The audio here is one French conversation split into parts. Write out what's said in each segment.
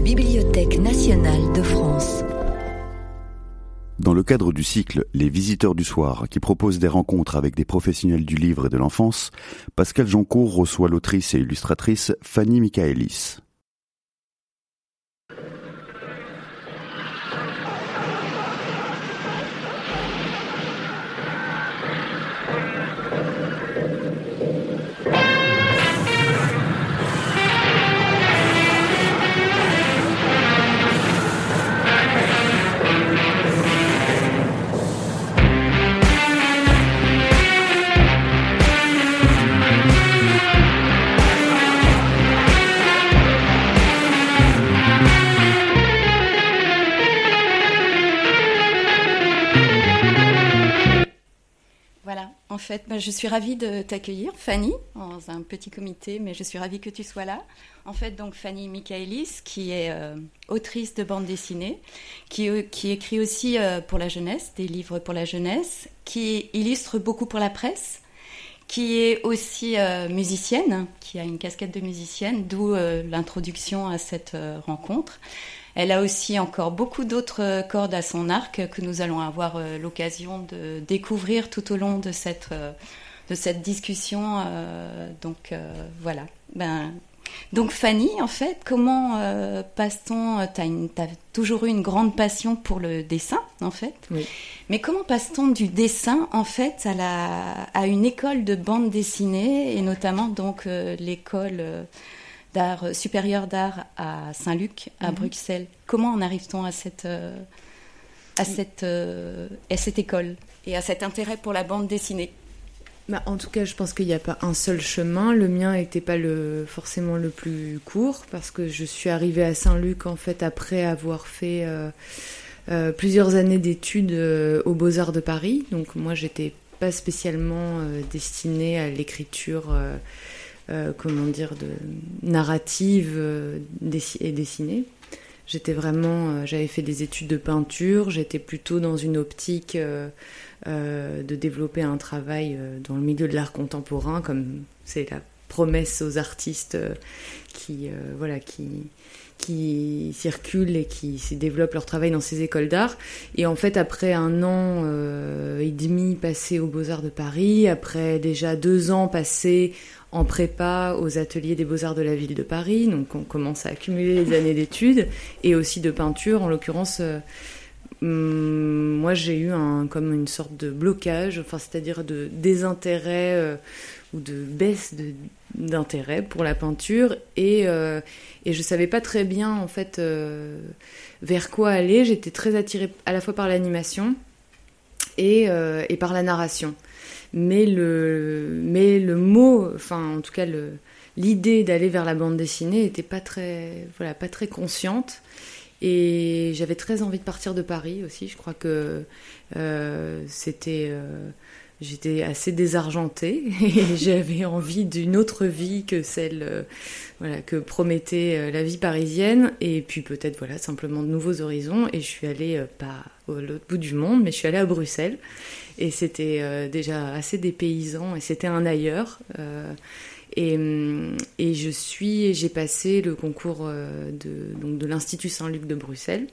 Bibliothèque nationale de France. Dans le cadre du cycle Les visiteurs du soir, qui propose des rencontres avec des professionnels du livre et de l'enfance, Pascal Joncourt reçoit l'autrice et illustratrice Fanny Michaelis. En fait, bah, je suis ravie de t'accueillir, Fanny, dans un petit comité, mais je suis ravie que tu sois là. En fait, donc Fanny Michaelis, qui est euh, autrice de bande dessinée, qui, euh, écrit aussi euh, pour la jeunesse, des livres pour la jeunesse, qui illustre beaucoup pour la presse, qui est aussi musicienne, qui a une casquette de musicienne, d'où l'introduction à cette rencontre. Elle a aussi encore beaucoup d'autres cordes à son arc que nous allons avoir euh, l'occasion de découvrir tout au long de cette, euh, de cette discussion. Euh, donc voilà. Ben, donc Fanny, en fait, comment passe-t-on Tu as, toujours eu une grande passion pour le dessin, en fait. Oui. Mais comment passe-t-on du dessin, en fait, à, la, à une école de bande dessinée, et notamment donc l'école d'art euh, supérieur d'art à Saint-Luc, à mhm. Bruxelles. Comment en arrive-t-on à cette, euh, à, cette, euh, à cette école et à cet intérêt pour la bande dessinée? Bah, en tout cas, je pense qu'il n'y a pas un seul chemin. Le mien n'était pas le, forcément le plus court parce que je suis arrivée à Saint-Luc en fait après avoir fait plusieurs années d'études aux Beaux-Arts de Paris. Donc moi, j'étais pas spécialement destinée à l'écriture euh, comment dire, de narrative euh, et dessinée. J'étais vraiment, euh, j'avais fait des études de peinture, j'étais plutôt dans une optique de développer un travail dans le milieu de l'art contemporain, comme c'est la promesse aux artistes qui, voilà, qui, qui circulent et qui développent leur travail dans ces écoles d'art. Et en fait, après un an et demi passé aux Beaux-Arts de Paris, après déjà deux ans passés en prépa aux ateliers des beaux-arts de la ville de Paris. Donc on commence à accumuler les années d'études et aussi de peinture. En l'occurrence, euh, hum, moi j'ai eu comme une sorte de blocage, c'est-à-dire de désintérêt euh, ou de baisse d'intérêt pour la peinture et, euh, et je savais pas très bien en fait vers quoi aller. J'étais très attirée à la fois par l'animation et, et par la narration mais le, mais le mot, enfin en tout cas l'idée d'aller vers la bande dessinée n'était pas très, voilà, pas très consciente. Et j'avais très envie de partir de Paris aussi. Je crois que euh, c'était, euh, j'étais assez désargentée et j'avais envie d'une autre vie que celle, euh, voilà, que promettait la vie parisienne. Et puis peut-être voilà simplement de nouveaux horizons. Et je suis allée pas au l'autre bout du monde, mais je suis allée à Bruxelles. Et c'était euh, déjà assez dépaysant et c'était un ailleurs. Euh, et, hum, et, je suis, j'ai passé le concours euh, de, donc de l'Institut Saint-Luc de Bruxelles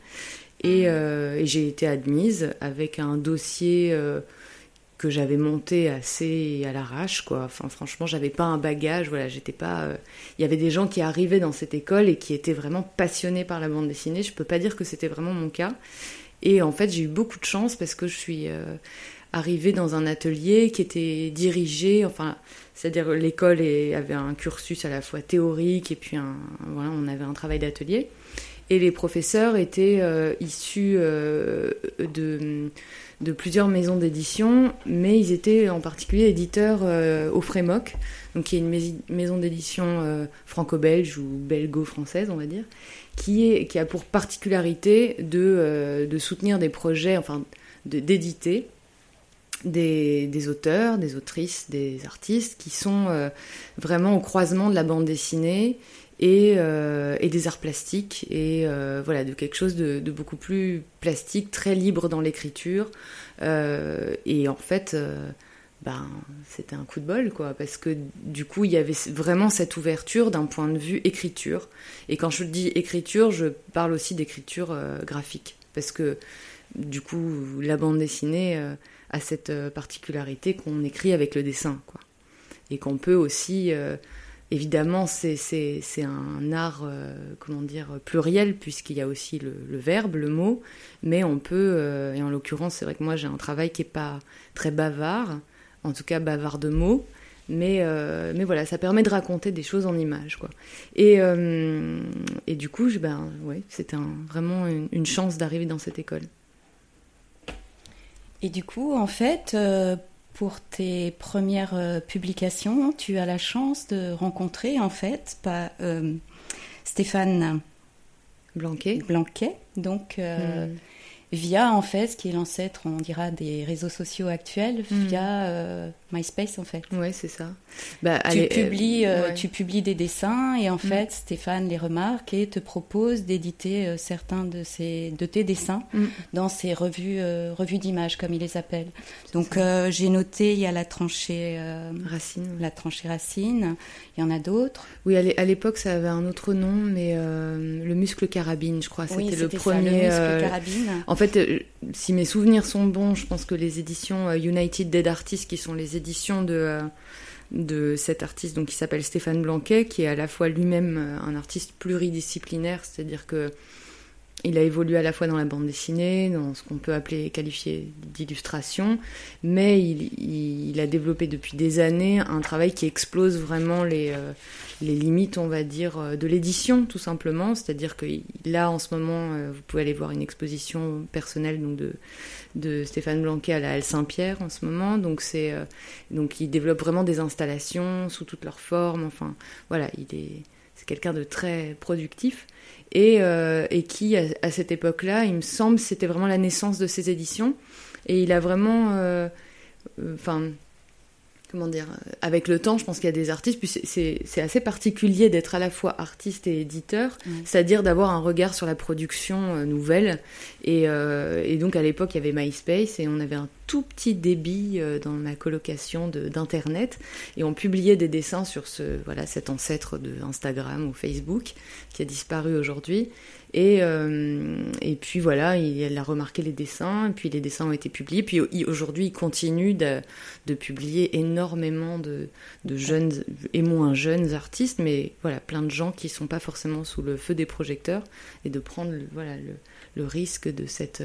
et j'ai été admise avec un dossier que j'avais monté assez à l'arrache quoi. Enfin franchement j'avais pas un bagage voilà j'étais pas il y avait des gens qui arrivaient dans cette école et qui étaient vraiment passionnés par la bande dessinée. Je peux pas dire que c'était vraiment mon cas. Et en fait j'ai eu beaucoup de chance parce que je suis arrivé dans un atelier qui était dirigé, enfin, c'est-à-dire l'école avait un cursus à la fois théorique et puis un, voilà, on avait un travail d'atelier. Et les professeurs étaient euh, issus euh, de, de, plusieurs maisons d'édition, mais ils étaient en particulier éditeurs euh, au Frémoc, qui est une maison d'édition franco-belge ou belgo-française, on va dire, qui, est, qui a pour particularité de, de soutenir des projets, enfin, d'éditer des, auteurs, des autrices, des artistes qui sont euh, vraiment au croisement de la bande dessinée et, euh, des arts plastiques et euh, voilà de quelque chose de, beaucoup plus plastique, très libre dans l'écriture et en fait ben, c'était un coup de bol, quoi, parce que du coup, il y avait vraiment cette ouverture d'un point de vue écriture. Et quand je dis écriture, je parle aussi d'écriture euh, graphique, parce que du coup, la bande dessinée euh, a cette euh, particularité qu'on écrit avec le dessin, quoi, et qu'on peut aussi Évidemment, c'est un art, comment dire, pluriel, puisqu'il y a aussi le, verbe, le mot, mais on peut, et en l'occurrence, c'est vrai que moi j'ai un travail qui n'est pas très bavard, en tout cas bavard de mots. Mais, euh, mais voilà, ça permet de raconter des choses en images. Quoi. Et, euh, du coup, ben, ouais, c'était vraiment une, chance d'arriver dans cette école. Et du coup, en fait, euh, pour tes premières publications, tu as la chance de rencontrer, en fait, pas, Stéphane Blanquet. Blanquet donc, hmm via en fait ce qui est l'ancêtre, on dira, des réseaux sociaux actuels, hmm. via euh, MySpace en fait. Ouais, c'est ça. Bah, tu, publies, euh, tu publies des dessins et en hmm. fait Stéphane les remarque et te propose d'éditer euh, certains de, tes dessins hmm. dans ses revues, revues d'images comme il les appelle. Donc j'ai noté, il y a la tranchée Racine. La tranchée Racine, il y en a d'autres. Oui, à l'époque ça avait un autre nom, mais le muscle carabine, je crois, c'était le premier. Ça, le muscle carabine. En fait, euh, si mes souvenirs sont bons, je pense que les éditions euh, United Dead Artists, qui sont les éditions de, euh, de cet artiste donc, qui s'appelle Stéphane Blanquet, qui est à la fois lui-même un artiste pluridisciplinaire, c'est-à-dire que il a évolué à la fois dans la bande dessinée, dans ce qu'on peut appeler qualifier d'illustration, mais il, a développé depuis des années un travail qui explose vraiment les, les limites, on va dire, de l'édition, tout simplement. C'est-à-dire que là, en ce moment, vous pouvez aller voir une exposition personnelle de, Stéphane Blanquet à la Halle Saint-Pierre en ce moment. Donc, il développe vraiment des installations sous toutes leurs formes. Enfin, voilà, il est, c'est quelqu'un de très productif et, euh, et qui, à, cette époque-là, il me semble, c'était vraiment la naissance de ses éditions. Et il a vraiment, euh, euh, comment dire, avec le temps, je pense qu'il y a des artistes, puis c'est assez particulier d'être à la fois artiste et éditeur, c'est-à-dire d'avoir un regard sur la production euh, nouvelle. Et, euh, et, donc à l'époque, il y avait MySpace et on avait un tout petit débit euh, dans ma colocation d'internet. Et on publiait des dessins sur ce voilà cet ancêtre de Instagram ou Facebook qui a disparu aujourd'hui et, euh, et puis voilà, il, a remarqué les dessins, et puis les dessins ont été publiés. Puis aujourd'hui, il continue de, publier énormément de, jeunes et moins jeunes artistes, mais voilà, plein de gens qui ne sont pas forcément sous le feu des projecteurs, et de prendre voilà, le, risque de cette,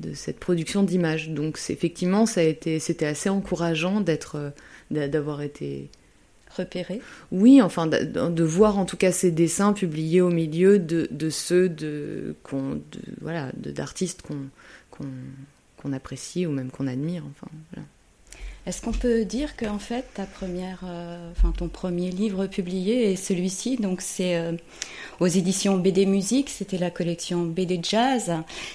de cette production d'images. Donc effectivement, c'était assez encourageant d'être, d'avoir été repérer Oui, enfin, de, voir en tout cas ces dessins publiés au milieu de, de ceux de, de voilà, d'artistes qu'on qu'on apprécie ou même qu'on admire. Enfin, Est-ce qu'on peut dire que en fait ta première, euh, enfin ton premier livre publié est celui-ci, donc c'est euh, aux éditions BD Musique, c'était la collection BD Jazz,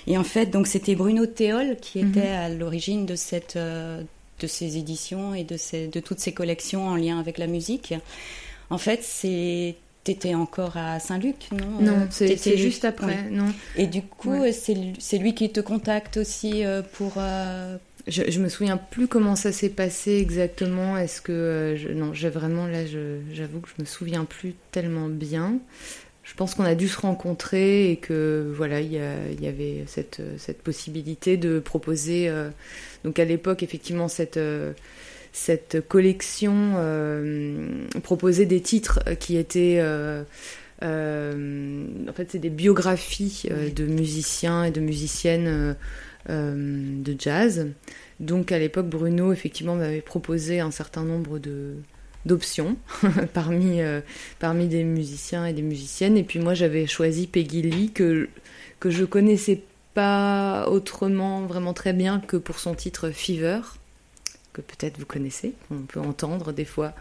et en fait donc c'était Bruno Théol qui était mhm. à l'origine de cette euh, de ces éditions et de, ces, de toutes ces collections en lien avec la musique. En fait, c'est T'étais encore à Saint-Luc, non? Non, euh, c'est juste après, non. Et du coup, c'est lui qui te contacte aussi euh, pour... Euh, je, je me souviens plus comment ça s'est passé exactement. Est-ce que... Je, non, j'ai vraiment, là, j'avoue que je me souviens plus tellement bien. Je pense qu'on a dû se rencontrer et que, voilà, il y, y, avait cette, cette possibilité de proposer donc à l'époque, effectivement, cette, euh, cette collection euh, proposait des titres qui étaient... Euh, en fait, c'est des biographies de musiciens et de musiciennes de jazz. Donc à l'époque, Bruno, effectivement, m'avait proposé un certain nombre de d'options parmi, parmi des musiciens et des musiciennes. Et puis moi, j'avais choisi Peggy Lee, que, que je connaissais pas autrement vraiment très bien que pour son titre Fever, que peut-être vous connaissez, on peut entendre des fois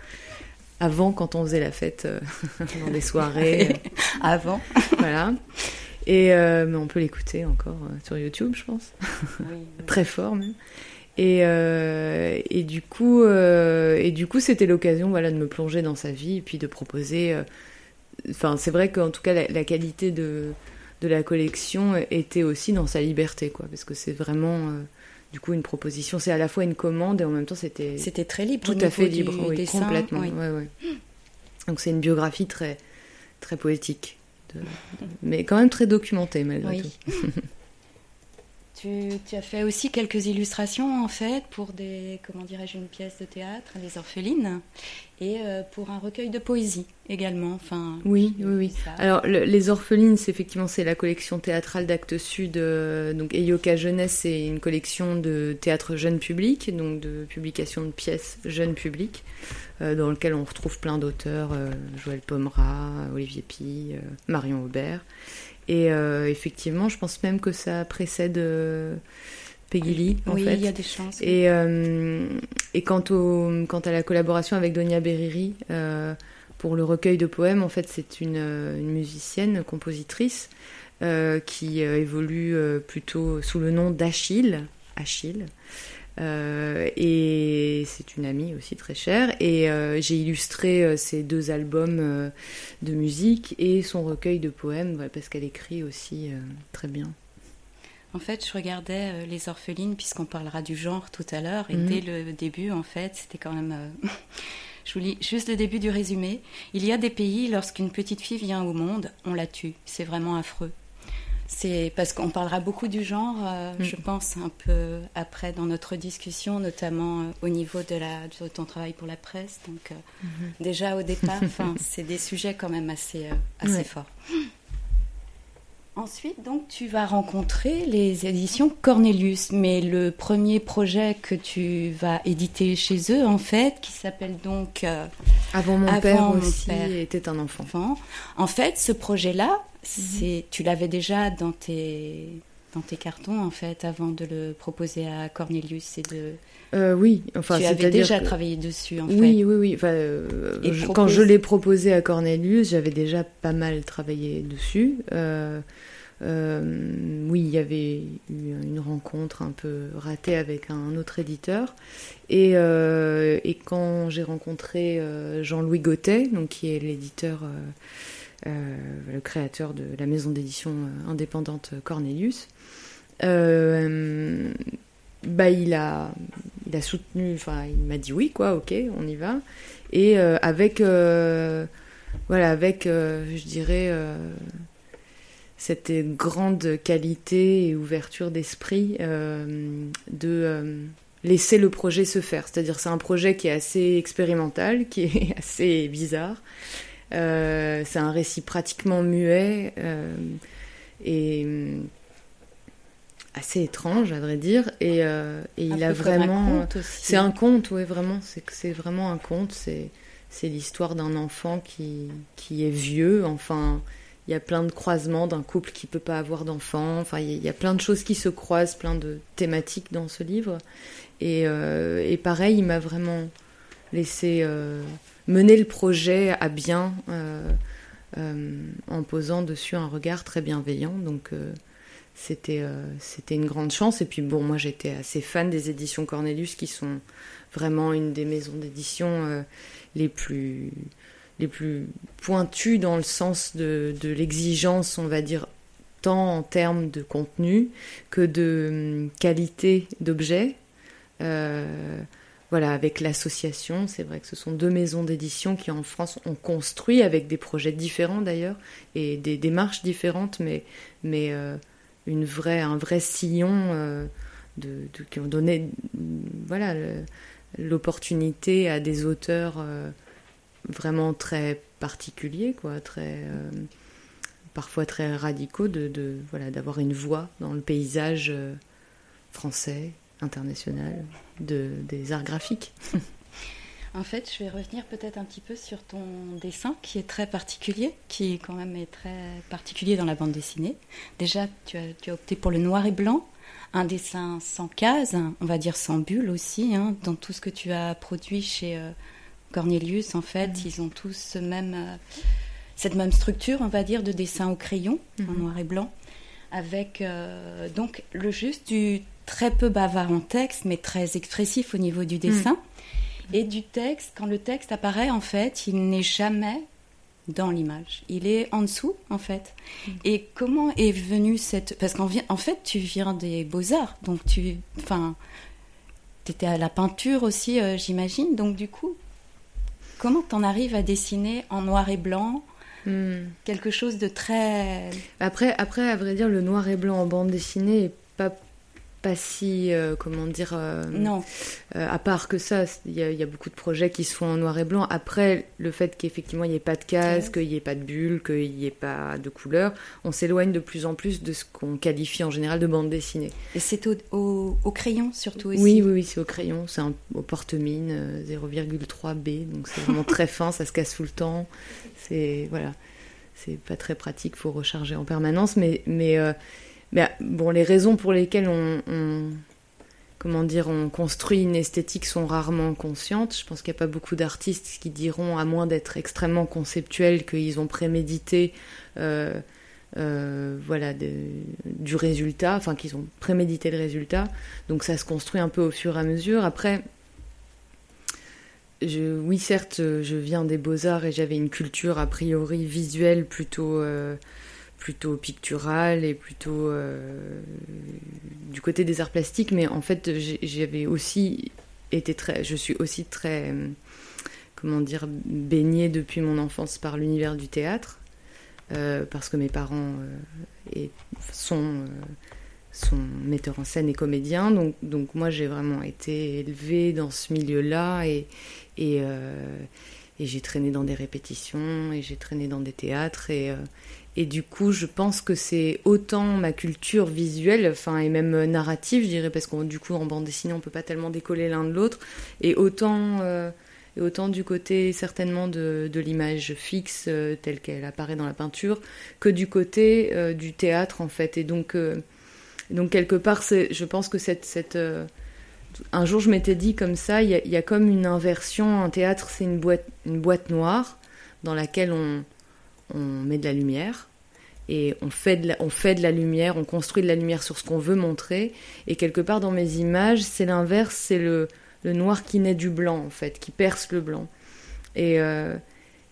avant quand on faisait la fête euh, dans des soirées. Euh, avant. voilà. Et euh, mais on peut l'écouter encore sur YouTube, je pense. Très fort même. Et, et du coup, et du coup, c'était l'occasion, voilà, de me plonger dans sa vie et puis de proposer. Enfin, c'est vrai qu'en tout cas, la qualité de de la collection était aussi dans sa liberté, quoi, parce que c'est vraiment euh, du coup une proposition. C'est à la fois une commande et en même temps c'était. C'était très libre. Tout à fait libre, oui, complètement. Ouais, ouais. Donc c'est une biographie très très poétique, mais quand même très documentée malgré tout. Tu, as fait aussi quelques illustrations en fait pour des, comment dirais-je, une pièce de théâtre, Les Orphelines, et euh, pour un recueil de poésie également. Enfin, oui, oui, oui. Alors Les Orphelines, c'est effectivement c'est la collection théâtrale d'Actes Sud. Euh, donc Eyoka Jeunesse, c'est une collection de théâtre jeune public, donc de publication de pièces jeune public, euh, dans lequel on retrouve plein d'auteurs, Joël Pomera, Olivier Pi, Marion Aubert. Et effectivement, je pense même que ça précède Peggy Lee. En oui, il y a des chances. Et, euh, et quant, au, quant à la collaboration avec Donia Beriri pour le recueil de poèmes, en fait, c'est une, une, musicienne, compositrice, qui évolue plutôt sous le nom d'Achille. Achille. Euh, et c'est une amie aussi très chère. Et euh, j'ai illustré euh, ses deux albums de musique et son recueil de poèmes, parce qu'elle écrit aussi très bien. En fait, je regardais Les Orphelines, puisqu'on parlera du genre tout à l'heure, et mhm. dès le début, en fait, c'était quand même. je vous lis juste le début du résumé. Il y a des pays, lorsqu'une petite fille vient au monde, on la tue. C'est vraiment affreux. C'est parce qu'on parlera beaucoup du genre, euh, mm. je pense, un peu après dans notre discussion, notamment euh, au niveau de, la, de ton travail pour la presse. Donc, euh, mm-hmm. déjà au départ, c'est des sujets quand même assez, assez forts. Ensuite, donc, tu vas rencontrer les éditions Cornelius, mais le premier projet que tu vas éditer chez eux, en fait, qui s'appelle donc Avant mon père aussi était un enfant. En fait, ce projet-là, c'est, tu l'avais déjà dans tes, dans tes cartons, en fait, avant de le proposer à Cornelius et de... Euh, oui, enfin, tu avais déjà travaillé dessus, en oui, fait. Oui, oui, oui. Enfin, euh, Quand je l'ai proposé à Cornelius, j'avais déjà pas mal travaillé dessus. Euh, oui, il y avait eu une rencontre un peu ratée avec un autre éditeur. Et, et quand j'ai rencontré Jean-Louis Gauttet, donc, qui est l'éditeur euh, le créateur de la maison d'édition indépendante Cornelius. Euh, bah, il a, il a soutenu, enfin, il m'a dit oui, quoi, ok, on y va. Et avec, voilà, avec, je dirais, cette grande qualité et ouverture d'esprit de laisser le projet se faire. C'est-à-dire, c'est un projet qui est assez expérimental, qui est assez bizarre, euh, c'est un récit pratiquement muet euh, et euh, assez étrange, à vrai dire. Et, il a vraiment. C'est un conte, oui, vraiment. C'est c'est vraiment un conte. C'est c'est l'histoire d'un enfant qui qui est vieux. Enfin, il y a plein de croisements d'un couple qui peut pas avoir d'enfant. Enfin, il y, a plein de choses qui se croisent, plein de thématiques dans ce livre. Et, et pareil, il m'a vraiment laissé mener le projet à bien euh, euh, en posant dessus un regard très bienveillant. Donc euh, c'était c'était une grande chance. Et puis bon, moi j'étais assez fan des éditions Cornelius qui sont vraiment une des maisons d'édition les plus les plus pointues dans le sens de, de l'exigence, on va dire, tant en termes de contenu que de hum, qualité d'objet. Euh, voilà, avec l'association, c'est vrai que ce sont deux maisons d'édition qui en France ont construit avec des projets différents d'ailleurs et des démarches différentes, mais, mais euh, une vraie, un vrai sillon euh, qui ont donné voilà, l'opportunité à des auteurs euh, vraiment très particuliers, quoi, très, parfois très radicaux, de, de voilà, d'avoir une voix dans le paysage français, international de, des arts graphiques. En fait, je vais revenir peut-être un petit peu sur ton dessin qui est très particulier, qui quand même est très particulier dans la bande dessinée. Déjà, tu as, tu as opté pour le noir et blanc, un dessin sans cases, on va dire sans bulles aussi, hein, dans tout ce que tu as produit chez euh, Cornelius. En fait, mm-hmm. ils ont tous ce même, euh, cette même structure, on va dire, de dessin au crayon, en mm-hmm. noir et blanc, avec euh, donc le juste du très peu bavard en texte, mais très expressif au niveau du dessin. Mm. Et du texte, quand le texte apparaît, en fait, il n'est jamais dans l'image. Il est en dessous, en fait. Mm. Et comment est venue cette... Parce qu'en en fait, tu viens des beaux-arts, donc tu... Enfin, étais à la peinture aussi, euh, j'imagine. Donc du coup, comment t'en arrives à dessiner en noir et blanc Hmm. quelque chose de très... Après, après, à vrai dire, le noir et blanc en bande dessinée est pas pas si, euh, comment dire, euh, Non, euh, à part que ça, il y, a- il y a beaucoup de projets qui se font en noir et blanc. Après, le fait qu'effectivement il n'y ait pas de case, Case. qu'il n'y ait pas de bulles, qu'il n'y ait pas de couleurs, on s'éloigne de plus en plus de ce qu'on qualifie en général de bande dessinée. et c'est au, au- au crayon surtout aussi? Oui, oui, oui, c'est au crayon, c'est au porte-mine, euh, 0,3 B, donc c'est vraiment très fin, ça se casse tout le temps. C'est voilà, c'est pas très pratique, faut recharger en permanence, mais mais mais, bon, les raisons pour lesquelles on, comment dire, on construit une esthétique sont rarement conscientes. Je pense qu'il n'y a pas beaucoup d'artistes qui diront, à moins d'être extrêmement conceptuels, qu'ils ont prémédité. euh, euh, voilà du résultat, enfin qu'ils ont prémédité le résultat. Donc ça se construit un peu au fur et à mesure. Après, oui, certes, je viens des beaux-arts et j'avais une culture a priori visuelle plutôt, euh, plutôt picturale et plutôt euh, du côté des arts plastiques, mais en fait, j'avais aussi été très, je suis aussi très, euh, comment dire, baignée depuis mon enfance par l'univers du théâtre, euh, parce que mes parents sont metteurs en scène et comédiens. Donc, moi, j'ai vraiment été élevée dans ce milieu-là et, j'ai traîné dans des répétitions et j'ai traîné dans des théâtres. Et, et du coup, je pense que c'est autant ma culture visuelle, enfin, et même narrative, je dirais, parce que du coup, en bande dessinée, on peut pas tellement décoller l'un de l'autre, et autant... euh, du côté certainement de, l'image fixe euh, telle qu'elle apparaît dans la peinture que du côté euh, du théâtre en fait et donc euh, donc quelque part, je pense que cette, cette euh, un jour je m'étais dit comme ça, il y, a- il y a comme une inversion. Un théâtre, c'est une boîte, une boîte noire dans laquelle on, on met de la lumière et on fait, de la, on fait de la lumière, on construit de la lumière sur ce qu'on veut montrer. Et quelque part dans mes images, c'est l'inverse, c'est le, le noir qui naît du blanc en fait, qui perce le blanc. Et, euh,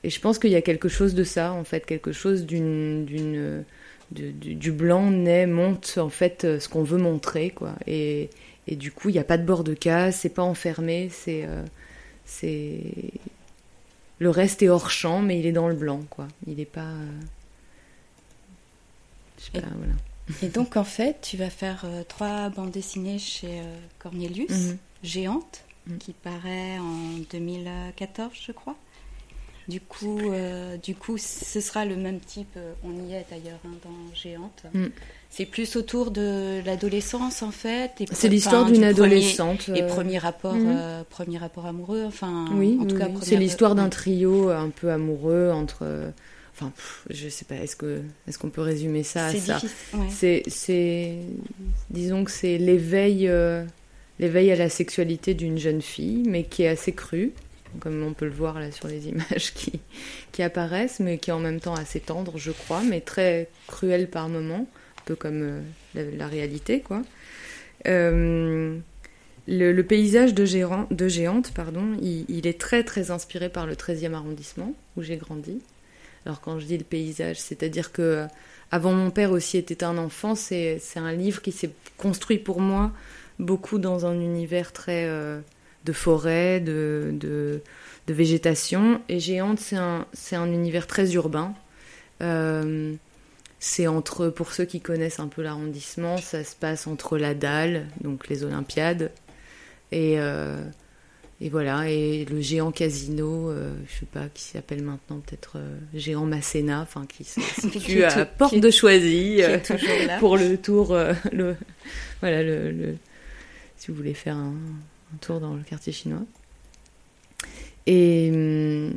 et je pense qu'il y a quelque chose de ça en fait, quelque chose d'une d'une du, du blanc naît, monte en fait euh, ce qu'on veut montrer, quoi. Et, et du coup, il n'y a pas de bord de case, c'est pas enfermé, c'est. euh, c'est. Le reste est hors champ, mais il est dans le blanc, quoi. Il n'est pas. euh, Je sais Et- pas, voilà. Et donc, en fait, tu vas faire euh, trois bandes dessinées chez euh, Cornelius, Mhm. Géante, Mhm. qui paraît en 2014, je crois. Du coup, euh, du coup, ce sera le même type, on y est d'ailleurs hein, dans Géante. Mhm. C'est plus autour de l'adolescence, en fait. C'est l'histoire d'une du premier- adolescente. Et euh, premier rapport, Mhm. euh, premier rapport amoureux, enfin, Oui, en tout oui, cas, oui. première- c'est l'histoire d'un trio un peu amoureux entre. euh, Enfin, pff, je sais pas, est-ce que est-ce qu'on peut résumer ça à ça? ouais. C'est, disons que c'est l'éveil, euh, l'éveil à la sexualité d'une jeune fille, mais qui est assez crue, comme on peut le voir là sur les images qui, qui apparaissent, mais qui est en même temps assez tendre, je crois, mais très cruelle par moments, peu comme euh, la, réalité, quoi. Euh, le, paysage de, de Géante, pardon, il, est très très inspiré par le 13e arrondissement où j'ai grandi. Alors quand je dis le paysage, c'est-à-dire que euh, avant mon père aussi était un enfant, c'est c'est un livre qui s'est construit pour moi beaucoup dans un univers très de forêt, de, de, végétation. Et Géante, c'est un, c'est un univers très urbain. C'est entre, pour ceux qui connaissent un peu l'arrondissement, ça se passe entre la dalle, donc les Olympiades, et, euh, et voilà, et le géant casino, euh, je sais pas, qui s'appelle maintenant peut-être euh, géant Masséna, enfin qui se situe à Porte de Choisy euh, pour le tour, le, voilà, le, le- si vous voulez faire un, un tour dans le quartier chinois. Et hum,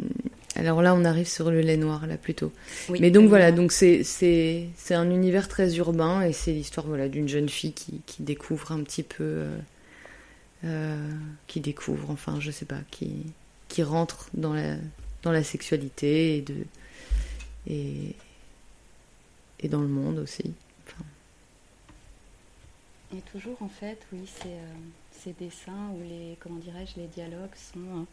alors là, on arrive sur le lait noir, là plutôt. Oui, Mais donc voilà, donc c'est c'est c'est un univers très urbain et c'est l'histoire voilà d'une jeune fille qui, qui découvre un petit peu, euh, euh, qui découvre, enfin je sais pas, qui qui rentre dans la dans la sexualité et de et et dans le monde aussi. Enfin, Et toujours, en fait, oui, c'est, euh, ces dessins où les, comment dirais-je, les dialogues sont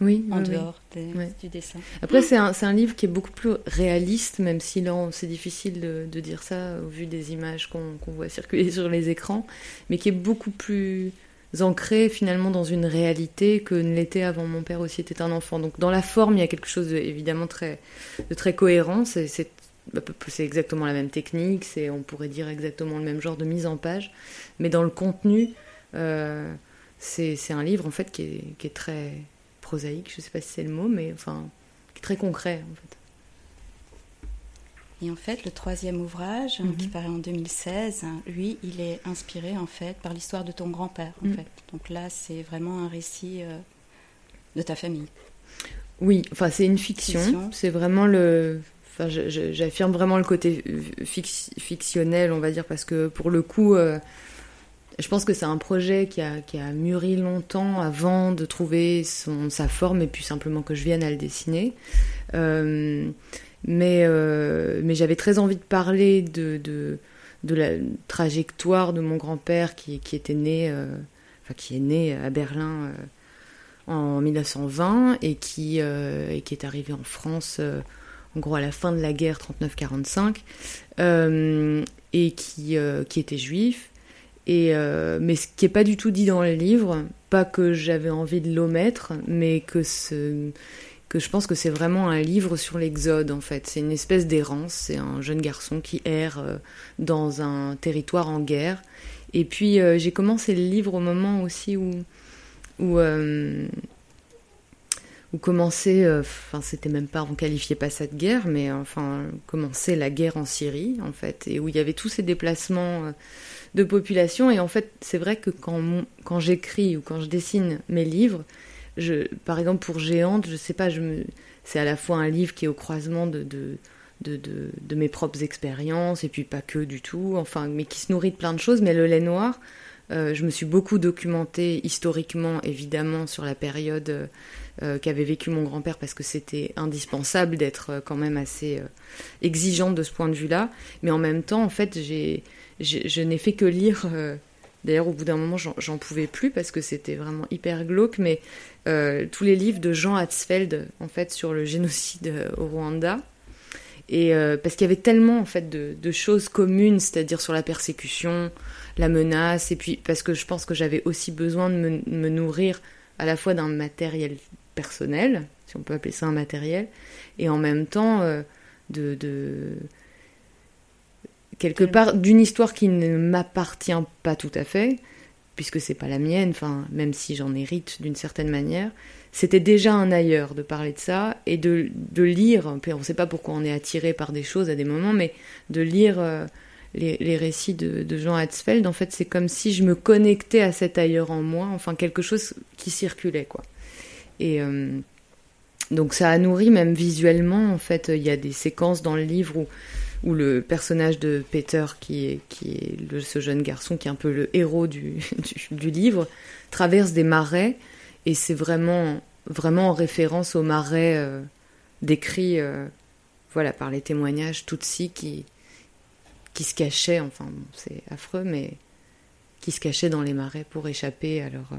oui, en oui, dehors oui. des- Ouais. du dessin. Après, c'est un, un livre qui est beaucoup plus réaliste, même si là, c'est difficile de, de dire ça au vu des images qu'on voit circuler sur les écrans, mais qui est beaucoup plus ancré finalement dans une réalité que ne l'était avant mon père aussi était un enfant. Donc dans la forme, il y a quelque chose de, évidemment très, de très cohérent. C'est- c'est exactement la même technique, c'est on pourrait dire exactement le même genre de mise en page, mais dans le contenu, euh, c'est c'est un livre en fait qui est, qui est très prosaïque, je sais pas si c'est le mot, mais enfin qui est très concret en fait. Et en fait, le troisième ouvrage, Mhm. qui paraît en 2016, hein, lui, il est inspiré en fait par l'histoire de ton grand-père. En Mhm. fait. Donc là, c'est vraiment un récit euh, de ta famille. Oui, enfin c'est une fiction. Fiction. C'est vraiment le. Enfin, j'affirme vraiment le côté fictionnel, on va dire, parce que pour le coup, euh, je pense que c'est un projet qui a, qui a mûri longtemps avant de trouver son, sa forme et puis simplement que je vienne à le dessiner. Euh, mais euh, mais j'avais très envie de parler de, de, de la trajectoire de mon grand-père qui, qui était né, euh, enfin qui est né à Berlin. en 1920 et qui, et qui est arrivé en France en gros à la fin de la guerre 39-45 euh, et qui, qui était juif et euh, mais ce qui est pas du tout dit dans le livre pas que j'avais envie de l'omettre mais que je pense que c'est vraiment un livre sur l'exode en fait. C'est une espèce d'errance c'est un jeune garçon qui erre euh, dans un territoire en guerre. Et puis euh, j'ai commencé le livre au moment aussi où où, commençait, enfin c'était même pas, on qualifiait pas ça de guerre, mais enfin commençait la guerre en Syrie en fait, et où il y avait tous ces déplacements de population, et en fait c'est vrai que quand, quand j'écris ou quand je dessine mes livres, je, par exemple pour Géante, je sais pas, je c'est à la fois un livre qui est au croisement de, de de, de, mes propres expériences, et puis pas que du tout, enfin, mais qui se nourrit de plein de choses, mais le lait noir, euh, je me suis beaucoup documentée historiquement, évidemment, sur la période euh, qu'avait vécu mon grand-père, parce que c'était indispensable d'être euh, quand même assez exigeante de ce point de vue-là. Mais en même temps, en fait, j'ai, je n'ai fait que lire. euh, D'ailleurs, au bout d'un moment, j'en, pouvais plus parce que c'était vraiment hyper glauque. Mais euh, tous les livres de Jean Hatzfeld, en fait, sur le génocide euh, au Rwanda. Et parce qu'il y avait tellement en fait de, choses communes, c'est-à-dire sur la persécution, la menace, et puis parce que je pense que j'avais aussi besoin de me, nourrir à la fois d'un matériel personnel, si on peut appeler ça un matériel, et en même temps de quelque part d'une histoire qui ne m'appartient pas tout à fait, puisque c'est pas la mienne, enfin même si j'en hérite d'une certaine manière. C'était déjà un ailleurs de parler de ça et de, de lire, puis on ne sait pas pourquoi on est attiré par des choses à des moments, mais de lire euh, les, les récits de, de Jean Hatzfeld, en fait, c'est comme si je me connectais à cet ailleurs en moi, enfin quelque chose qui circulait, quoi. Et euh, donc ça a nourri même visuellement, en fait, il y a des séquences dans le livre où, où le personnage de Peter, qui est, ce jeune garçon, qui est un peu le héros du, livre, traverse des marais, et c'est vraiment, vraiment en référence aux marais euh, décrits euh, voilà, par les témoignages Tutsi qui, qui se cachaient, enfin c'est affreux, mais qui se cachaient dans les marais pour échapper à leur euh,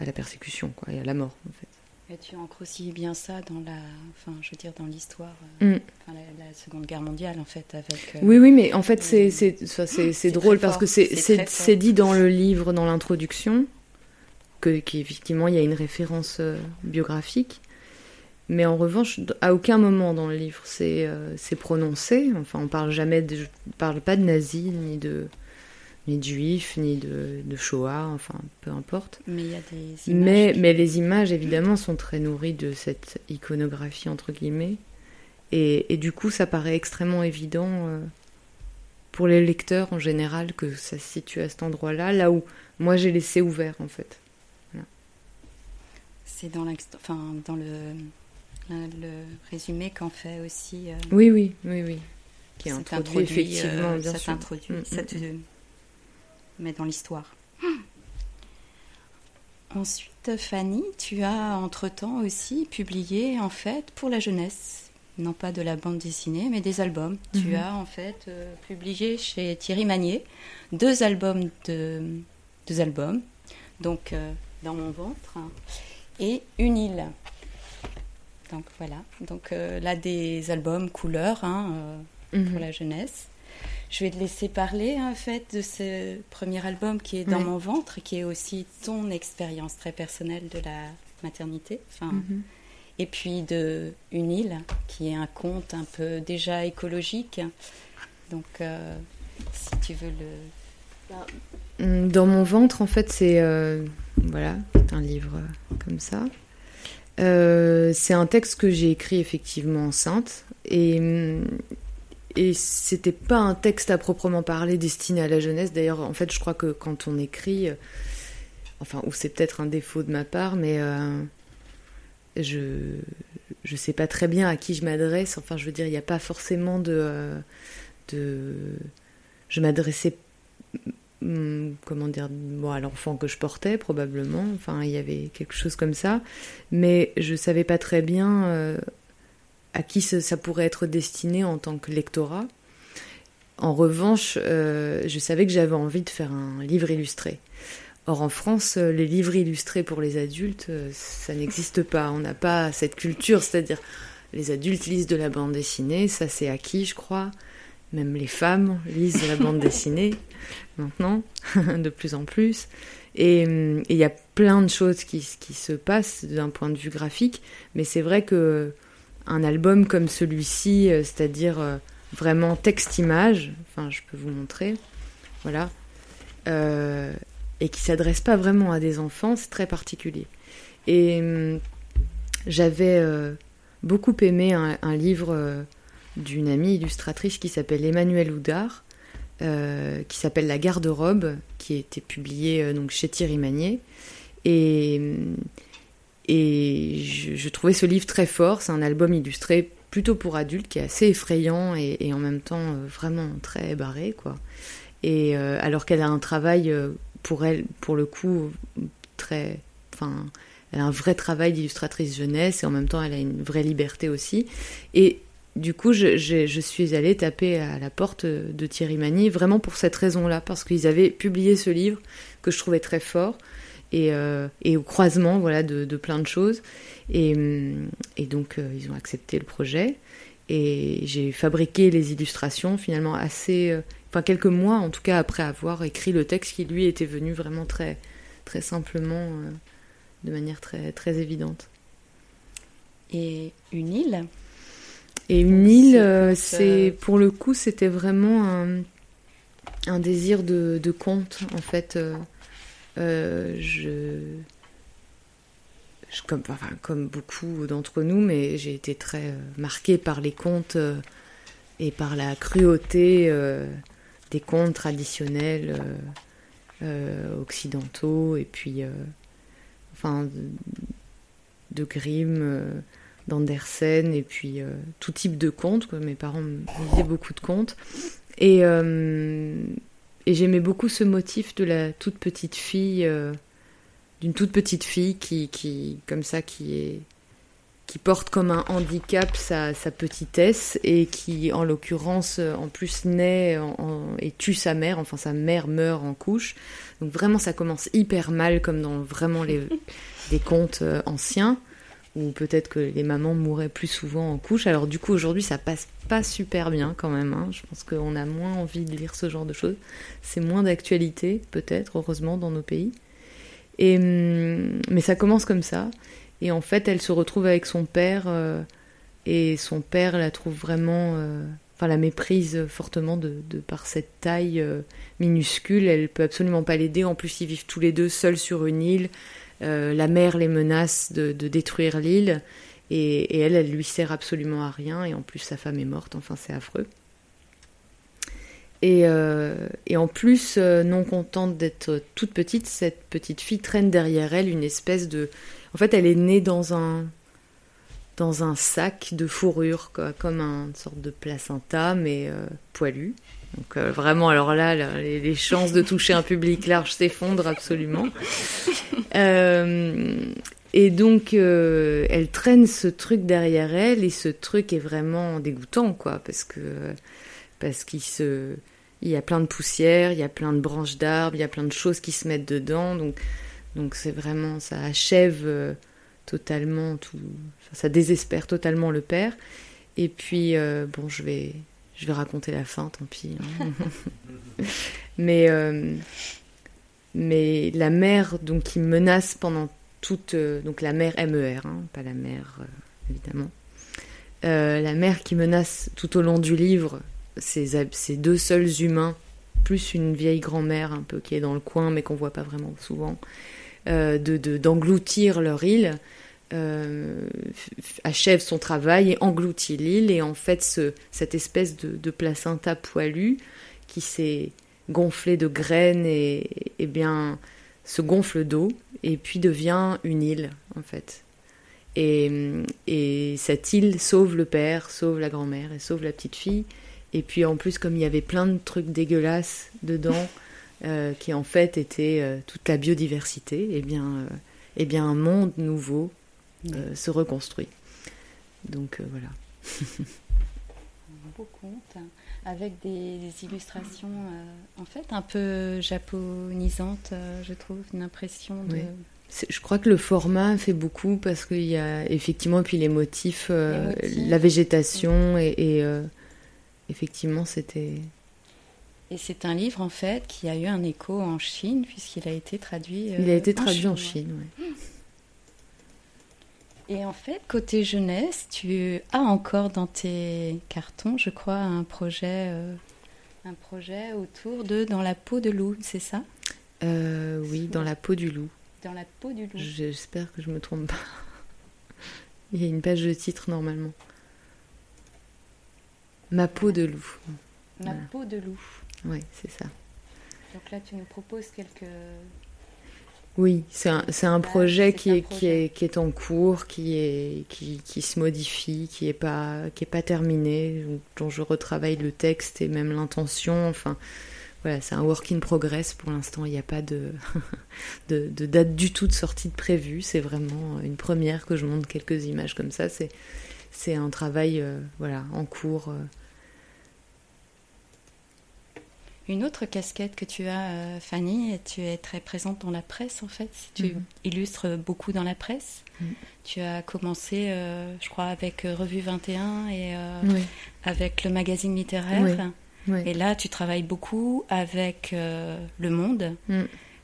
à la persécution, quoi, et à la mort, en fait. Et tu ancres aussi bien ça dans la, enfin, je veux dire, dans l'histoire, euh, Mm. enfin, la, la Seconde Guerre mondiale, en fait, avec. euh, Oui, oui, mais en fait, c'est c'est c'est- drôle parce fort, que c'est dit dans le livre, dans l'introduction, que qu'effectivement il y a une référence euh, biographique, mais en revanche, à aucun moment dans le livre c'est c'est prononcé. Enfin, on parle jamais, de, je parle pas de nazis ni de ni de juifs ni de, de Shoah, enfin peu importe. Mais il y a des images. Mais, qui- mais les images, évidemment, sont très nourries de cette iconographie, entre guillemets. Et, et du coup, ça paraît extrêmement évident euh, pour les lecteurs en général que ça se situe à cet endroit-là, là où moi j'ai laissé ouvert, en fait. C'est dans, enfin, dans le, le, résumé qu'en fait aussi. euh, Oui, oui, oui, oui. Qui introduit, t'introduit, effectivement, euh, bien ça sûr. ça met dans l'histoire. Ensuite, Fanny, tu as entre-temps aussi publié, en fait, pour la jeunesse, non pas de la bande dessinée, mais des albums. Tu Mhm. as, en fait, euh, publié chez Thierry Magnier deux albums de... deux albums. Donc, euh, dans mon ventre et Une île. Donc voilà, donc là des albums couleurs hein, pour mhm. la jeunesse. Je vais te laisser parler en fait de ce premier album qui est dans mon ventre, qui est aussi ton expérience très personnelle de la maternité. Enfin, mhm. Et puis de Une île, qui est un conte un peu déjà écologique. Donc, euh, si tu veux le. Hum, dans mon ventre, en fait, c'est euh, voilà, un livre euh, comme ça. c'est un texte que j'ai écrit effectivement enceinte et hum, et c'était pas un texte à proprement parler destiné à la jeunesse. D'ailleurs, en fait, je crois que quand on écrit, enfin, ou c'est peut-être un défaut de ma part, mais je je sais pas très bien à qui je m'adresse. Enfin, je veux dire, il n'y a pas forcément de euh, je m'adressais hmm, comment dire bon, à l'enfant que je portais probablement. Enfin, il y avait quelque chose comme ça, mais je savais pas très bien euh, à qui ça, pourrait être destiné en tant que lectorat. En revanche, euh, je savais que j'avais envie de faire un livre illustré. Or, en France, euh, les livres illustrés pour les adultes, euh, ça n'existe pas. On n'a pas cette culture, c'est-à-dire les adultes lisent de la bande dessinée, ça c'est acquis, je crois. Même les femmes lisent de la bande dessinée maintenant, de plus en plus. Et il y a plein de choses qui, qui se passent d'un point de vue graphique, mais c'est vrai que un album comme celui-ci, euh, c'est-à-dire vraiment texte-image, enfin je peux vous montrer, voilà, euh, et qui s'adresse pas vraiment à des enfants, c'est très particulier. Et hum, j'avais euh, beaucoup aimé un, livre euh, d'une amie illustratrice qui s'appelle Emmanuelle Houdard, euh, qui s'appelle La garde-robe, qui a été publié donc chez Thierry Magnier. Et, hum, et je, trouvais ce livre très fort. C'est un album illustré plutôt pour adultes, qui est assez effrayant et, en même temps vraiment très barré, quoi. Et alors qu'elle a un travail pour elle, pour le coup, très. Enfin, elle a un vrai travail d'illustratrice jeunesse et en même temps, elle a une vraie liberté aussi. Et du coup, je, je, suis allée taper à la porte de Thierry Magny vraiment pour cette raison-là, parce qu'ils avaient publié ce livre que je trouvais très fort et, euh, et au croisement voilà, de, de, plein de choses. Et, et donc, euh, ils ont accepté le projet. Et j'ai fabriqué les illustrations finalement assez. Euh, enfin quelques mois en tout cas après avoir écrit le texte qui lui était venu vraiment très très simplement de manière très très évidente et une île? Et une île c'est pour le coup c'était vraiment un, un, désir de, de conte en fait je, je, comme, beaucoup d'entre nous mais j'ai été très marquée par les contes et par la cruauté des contes traditionnels euh, euh, occidentaux et puis euh, enfin de, Grimm, d'Andersen et puis tout type de contes. Mes parents me lisaient beaucoup de contes et, et j'aimais beaucoup ce motif de la toute petite fille d'une toute petite fille qui, qui comme ça qui est qui porte comme un handicap sa, petitesse et qui, en l'occurrence, en plus naît et tue sa mère, enfin sa mère meurt en couche. Donc vraiment, ça commence hyper mal, comme dans vraiment les, contes euh, anciens, où peut-être que les mamans mouraient plus souvent en couche. Alors du coup, aujourd'hui, ça passe pas super bien quand même. Hein. Je pense qu'on a moins envie de lire ce genre de choses. C'est moins d'actualité, peut-être, heureusement, dans nos pays. Et, hum, mais ça commence comme ça. Et en fait, elle se retrouve avec son père euh, et son père la trouve vraiment, euh, enfin la méprise fortement de, par cette taille euh, minuscule. Elle peut absolument pas l'aider. En plus, ils vivent tous les deux seuls sur une île. La mère les menace de, détruire l'île et, elle, elle lui sert absolument à rien. Et en plus, sa femme est morte. Enfin, c'est affreux. Et, et, en plus, non contente d'être toute petite, cette petite fille traîne derrière elle une espèce de, en fait, elle est née dans un sac de fourrure, comme une sorte de placenta, mais euh, poilu. Donc euh, vraiment, alors là, les, chances de toucher un public large s'effondrent absolument. Euh, et donc, elle traîne ce truc derrière elle, et ce truc est vraiment dégoûtant, quoi, parce que parce qu'il se, il y a plein de poussière, il y a plein de branches d'arbres, il y a plein de choses qui se mettent dedans, donc Donc c'est vraiment, ça achève euh, totalement tout, ça désespère totalement le père. Et puis, euh, bon, je vais, je vais raconter la fin, tant pis. hein. mais, euh, mais la mère, qui menace pendant toute. euh, donc, la mère MER, hein, pas la mère, euh, évidemment. La mère qui menace tout au long du livre ces, ces deux seuls humains, plus une vieille grand-mère un peu qui est dans le coin, mais qu'on voit pas vraiment souvent, de de- d'engloutir leur île euh, achève son travail et engloutit l'île et en fait ce, cette espèce de, de placenta poilu qui s'est gonflé de graines et, et bien se gonfle d'eau et puis devient une île en fait. Et, et cette île sauve le père, sauve la grand-mère et sauve la petite fille. Et puis en plus comme il y avait plein de trucs dégueulasses dedans euh, qui en fait étaient euh, toute la biodiversité, et bien, euh, eh bien un monde nouveau euh, se reconstruit. Donc euh, voilà. Un beau conte hein, avec des, des illustrations euh, en fait un peu japonisantes, euh, je trouve, une impression de. Oui. C'est- Je crois que le format fait beaucoup parce qu'il y a effectivement, puis les motifs, euh, Les motifs. la végétation, et, et, euh, effectivement, c'était. Et c'est un livre en fait qui a eu un écho en Chine puisqu'il a été traduit. Il a euh, été traduit en. Chine, ouais. Et en fait, côté jeunesse, tu as encore dans tes cartons, je crois, un projet, euh, un projet autour de Dans la peau de loup, c'est ça? Euh, oui, dans la peau du loup. Dans la peau du loup. J'espère que je me trompe pas. Il y a une page de titre normalement. Ma peau de loup. Voilà. peau de loup. Ouais, c'est ça. Donc là, tu nous proposes quelques. Oui, c'est un, projet qui un est, qui, projet. est, qui est en cours, qui, est, qui, qui se modifie, qui n'est pas, qui est pas terminé, dont je retravaille le texte et même l'intention. Enfin, voilà, c'est un work in progress pour l'instant. Il n'y a pas de, de, de date du tout de sortie de prévue. C'est vraiment une première que je montre quelques images comme ça. C'est, c'est un travail euh, voilà, en cours. euh. Une autre casquette que tu as, euh, Fanny, et tu es très présente dans la presse en fait. Tu Mhm. illustres beaucoup dans la presse. Mhm. Tu as commencé, euh, je crois, avec euh, Revue 21 et euh, Oui, avec le magazine littéraire. oui. Et là, tu travailles beaucoup avec euh, Le Monde, Mm.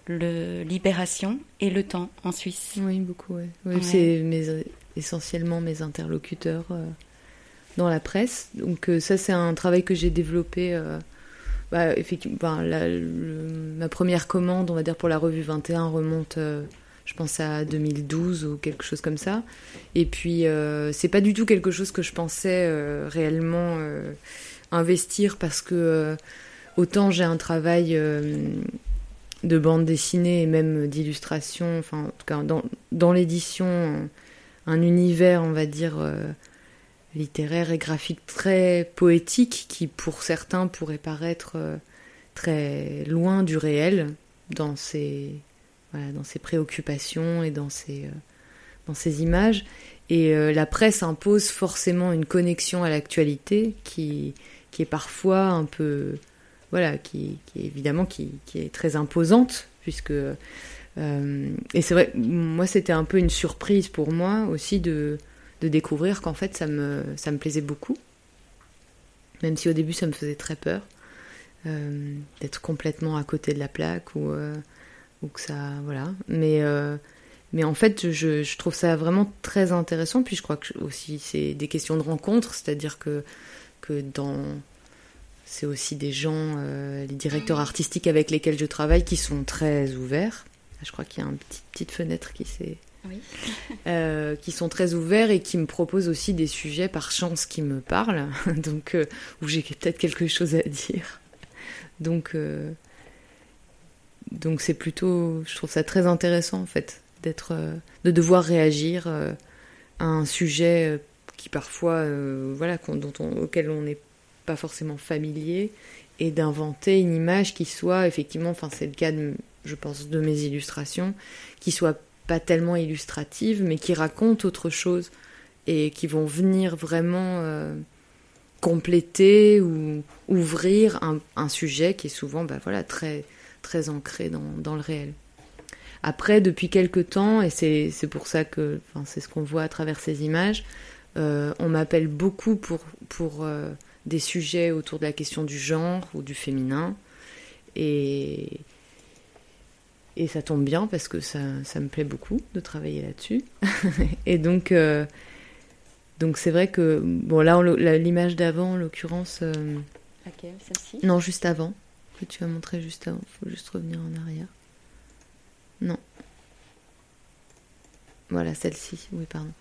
le Libération et Le Temps en Suisse. Oui, beaucoup, ouais. Oui, Ouais. C'est essentiellement mes interlocuteurs dans la presse. Donc ça, c'est un travail que j'ai développé. Bah, ma première commande, on va dire, pour la revue 21 remonte, euh, je pense, à 2012 ou quelque chose comme ça. Et puis, euh, c'est pas du tout quelque chose que je pensais euh, réellement investir parce que autant j'ai un travail... de bande dessinée et même d'illustration, enfin en tout cas dans, dans l'édition, un, un univers on va dire littéraire et graphique très poétique qui pour certains pourrait paraître euh, très loin du réel dans ses, dans ses préoccupations et dans ses, euh, dans ses images. Et euh, la presse impose forcément une connexion à l'actualité qui, qui est parfois un peu voilà, qui, qui est évidemment qui, qui est très imposante, puisque et c'est vrai, moi c'était un peu une surprise pour moi aussi de, de découvrir qu'en fait ça me, plaisait beaucoup, même si au début ça me faisait très peur euh, d'être complètement à côté de la plaque ou, euh, que ça, voilà, mais euh, en fait, je, trouve ça vraiment très intéressant. Puis je crois que aussi c'est des questions de rencontre, c'est-à-dire que dans c'est aussi des gens, les directeurs artistiques avec lesquels je travaille, qui sont très ouverts. Je crois qu'il y a une petite, petite fenêtre qui s'est. Euh, qui sont très ouverts et qui me proposent aussi des sujets par chance qui me parlent, donc euh, où j'ai peut-être quelque chose à dire. Donc, euh, donc c'est plutôt, je trouve ça très intéressant en fait, d'être, de devoir réagir à un sujet qui parfois, voilà, dont on- auquel on n'est pas forcément familier et d'inventer une image qui soit effectivement, enfin c'est le cas de, je pense de mes illustrations, qui soit pas tellement illustrative mais qui raconte autre chose et qui vont venir vraiment euh, compléter ou ouvrir un, un sujet qui est souvent bah, voilà, très, très ancré dans, dans le réel. Après, depuis quelques temps, et c'est pour ça que c'est ce qu'on voit à travers ces images, euh, on m'appelle beaucoup pour, pour euh, des sujets autour de la question du genre ou du féminin. Et, et ça tombe bien parce que ça, ça me plaît beaucoup de travailler là-dessus. et donc, euh, donc c'est vrai que, bon, là, l'image d'avant, en l'occurrence. Laquelle Celle-ci? Non, juste avant. Que tu as montré juste avant. Il faut juste revenir en arrière. Non. Voilà, celle-ci. Oui, pardon.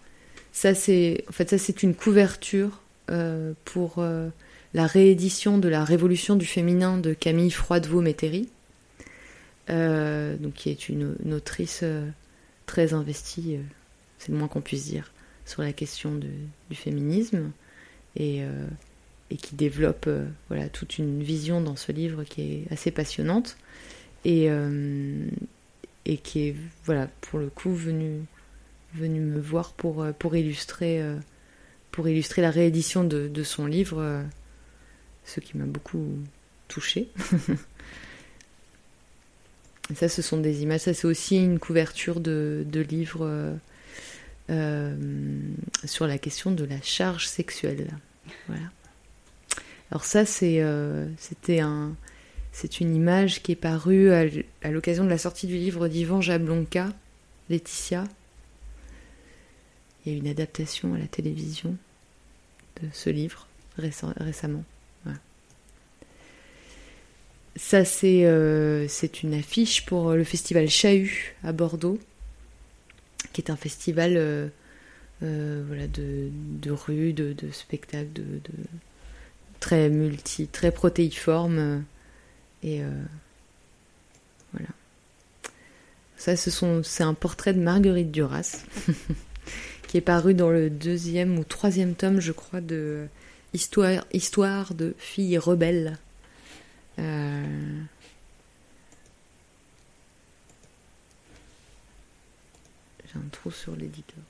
Ça, c'est en fait ça, c'est une couverture euh, pour euh, la réédition de la Révolution du féminin de Camille Froidevaux-Métairie, euh, donc qui est une, autrice très investie, c'est le moins qu'on puisse dire, sur la question du féminisme et, qui développe voilà toute une vision dans ce livre qui est assez passionnante et qui est voilà pour le coup venu venu me voir pour, euh, pour, illustrer, euh, pour illustrer la réédition de, son livre, euh, ce qui m'a beaucoup touché. ça, ce sont des images. Ça, c'est aussi une couverture de, de livre sur la question de la charge sexuelle. Voilà. Alors ça, c'est c'était un c'est une image qui est parue à, à l'occasion de la sortie du livre d'Ivan Jablonka, Laetitia, il y a une adaptation à la télévision de ce livre récemment. Ça, euh, c'est une affiche pour le festival Chahut à Bordeaux, qui est un festival euh, euh, voilà, de, de rue, de, de spectacles, de, très multi, très protéiforme. et voilà. Ça, c'est un portrait de Marguerite Duras. qui est paru dans le deuxième ou troisième tome, je crois, de Histoire, Histoire de filles rebelles. Euh, j'ai un trou sur l'éditeur.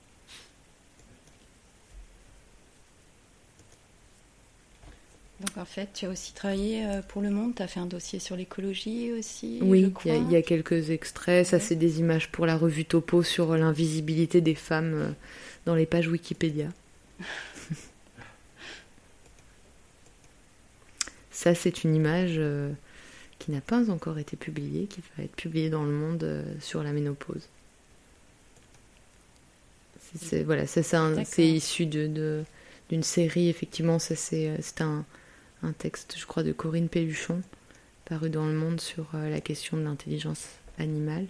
Donc en fait, tu as aussi travaillé euh, pour Le Monde, tu as fait un dossier sur l'écologie aussi Oui, il y, a quelques extraits, ça c'est des images pour la revue Topo sur l'invisibilité des femmes euh, dans les pages Wikipédia. ça c'est une image euh, qui n'a pas encore été publiée, qui va être publiée dans Le Monde sur la ménopause. C'est voilà, c'est issu de d'une série, effectivement, ça c'est un un texte, je crois, de Corinne Pelluchon, paru dans Le Monde sur euh, la question de l'intelligence animale.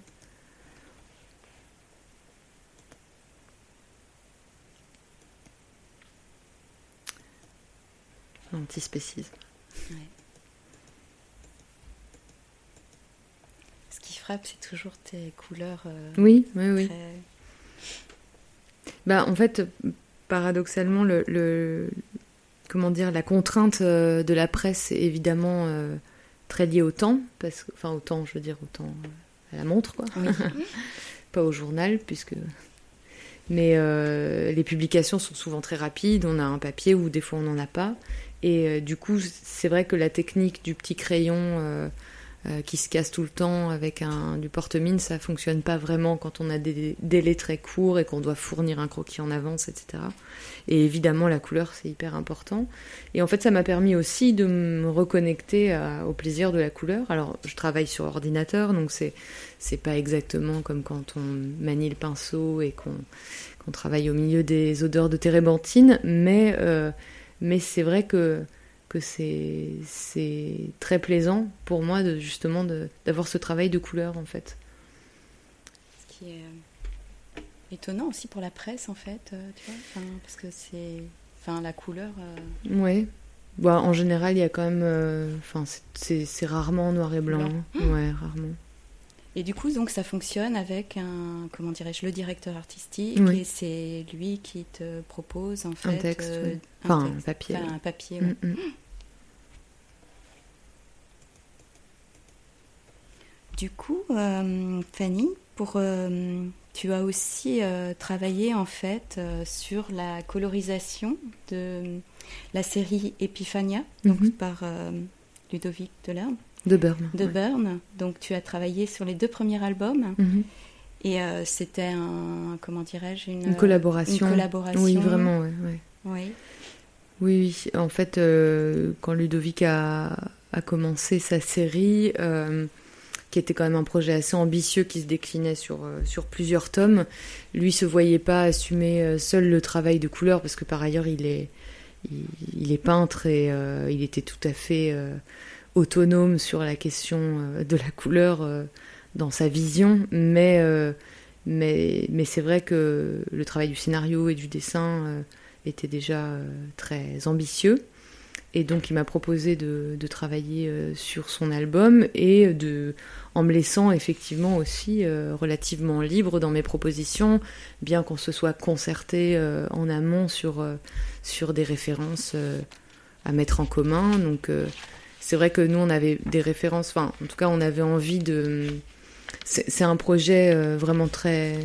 Antispécisme. Ce qui frappe, c'est toujours tes couleurs. Euh, oui, oui, oui. Bah, en fait, paradoxalement, le, comment dire, la contrainte euh, de la presse est évidemment euh, très liée au temps, parce que, enfin au temps, je veux dire au temps à la montre, quoi. Pas au journal, puisque. Mais euh, les publications sont souvent très rapides. On a un papier ou des fois on n'en a pas. Et du coup, c'est vrai que la technique du petit crayon euh, qui se casse tout le temps avec un, du porte-mine, ça fonctionne pas vraiment quand on a des délais très courts et qu'on doit fournir un croquis en avance, etc. Et évidemment, la couleur, c'est hyper important. Et en fait, ça m'a permis aussi de me reconnecter au plaisir de la couleur. Alors, je travaille sur ordinateur, donc c'est c'est pas exactement comme quand on manie le pinceau et qu'on travaille au milieu des odeurs de térébenthine, mais euh, mais c'est vrai que que c'est très plaisant pour moi de justement d'avoir ce travail de couleur en fait. Ce qui est euh, étonnant aussi pour la presse en fait, euh, tu vois, parce que c'est, enfin la couleur. Euh... Ouais. Bah, en général, il y a quand même, euh, enfin c'est rarement noir et blanc. Ouais, rarement. Et du coup, donc ça fonctionne avec un, comment dirais-je, le directeur artistique, et c'est lui qui te propose en fait un texte, enfin un, papier, un papier. Mm, mm. Du coup, euh, Fanny, pour, euh, tu as aussi euh, travaillé en fait sur la colorisation de la série Epiphania, donc mhm. par Ludovic. De Burn. De Burn. Donc tu as travaillé sur les deux premiers albums. Mhm. Et c'était un, comment dirais-je, une, collaboration. Une collaboration. Oui, vraiment, ouais, Oui. Oui, oui. En fait, quand Ludovic a, a, commencé sa série, qui était quand même un projet assez ambitieux qui se déclinait sur, euh, plusieurs tomes. Lui se voyait pas assumer euh, seul le travail de couleur parce que par ailleurs il est, il, est peintre et euh, il était tout à fait autonome sur la question de la couleur dans sa vision, mais c'est vrai que le travail du scénario et du dessin était déjà très ambitieux. Et donc il m'a proposé de, de travailler sur son album et de en me laissant effectivement aussi euh, relativement libre dans mes propositions, bien qu'on se soit concerté euh, en amont sur, euh, sur des références à mettre en commun. Donc c'est vrai que nous, on avait des références, enfin en tout cas on avait envie de... C'est un projet vraiment très,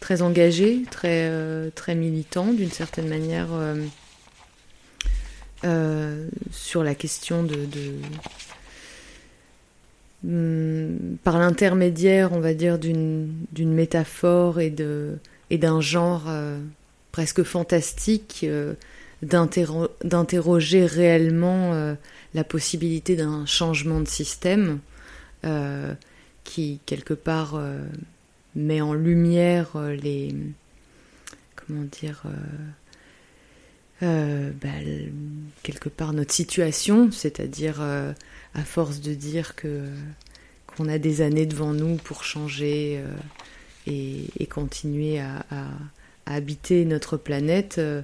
très engagé, très, très militant d'une certaine manière. Sur la question de, Hmm, par l'intermédiaire, on va dire, d'une métaphore et d'un genre euh, presque fantastique, euh, d'interroger réellement euh, la possibilité d'un changement de système qui, quelque part, met en lumière les. Comment dire bah, quelque part notre situation, c'est-à-dire à force de dire que qu'on a des années devant nous pour changer euh, et, continuer à, habiter notre planète, euh,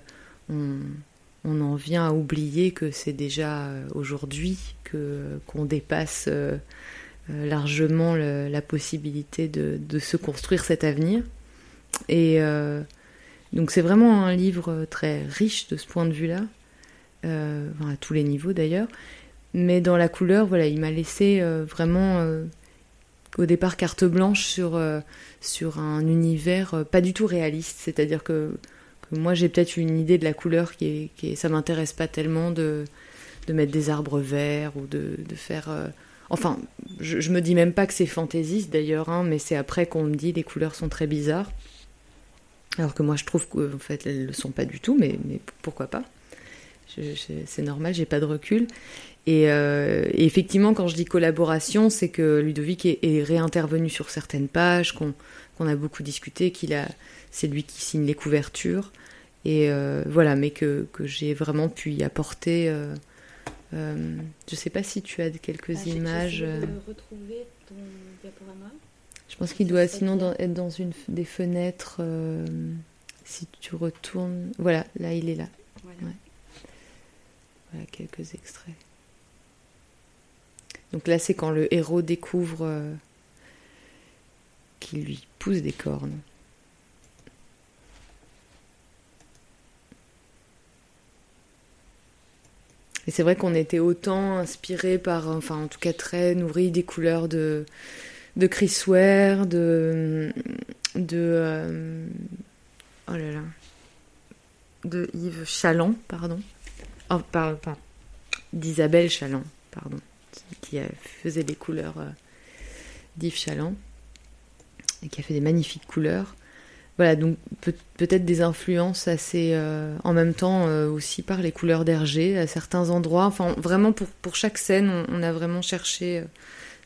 on, en vient à oublier que c'est déjà euh, aujourd'hui que qu'on dépasse largement la possibilité de, de, se construire cet avenir. Et donc c'est vraiment un livre très riche de ce point de vue-là, à tous les niveaux d'ailleurs. Mais dans la couleur, voilà, il m'a laissé euh, vraiment euh, au départ carte blanche sur, euh, un univers pas du tout réaliste. C'est-à-dire que, moi j'ai peut-être une idée de la couleur qui est, qui ça m'intéresse pas tellement de, mettre des arbres verts ou de, de faire. Enfin, je, je, me dis même pas que c'est fantaisiste d'ailleurs, hein, mais c'est après qu'on me dit les couleurs sont très bizarres. Alors que moi je trouve qu'en fait elles le sont pas du tout, mais, mais pourquoi pas c'est normal, j'ai pas de recul. Euh, et, effectivement, quand je dis collaboration, c'est que Ludovic est, réintervenu sur certaines pages, qu'on a beaucoup discuté, qu'il a, c'est lui qui signe les couvertures. Et euh, voilà, mais que, que j'ai vraiment pu y apporter. Euh, euh je sais pas si tu as quelques ah, images. De retrouver ton diaporama. Je pense qu'il doit sinon être dans une des fenêtres. si tu retournes, voilà, là il est là. voilà quelques extraits. Donc là, c'est quand le héros découvre euh, qu'il lui pousse des cornes. Et c'est vrai qu'on était autant inspiré par, enfin en tout cas très nourri des couleurs de, de Chris Ware, de, de euh, oh là là, de Yves Chaland, pardon, oh, pardon, d'Isabelle Chaland, pardon qui faisait des couleurs euh, d'Yves Chaland et qui a fait des magnifiques couleurs. Voilà, donc peut-être des influences assez euh, en même temps aussi par les couleurs d'Hergé à certains endroits. Enfin, vraiment pour, pour chaque scène, on, a vraiment cherché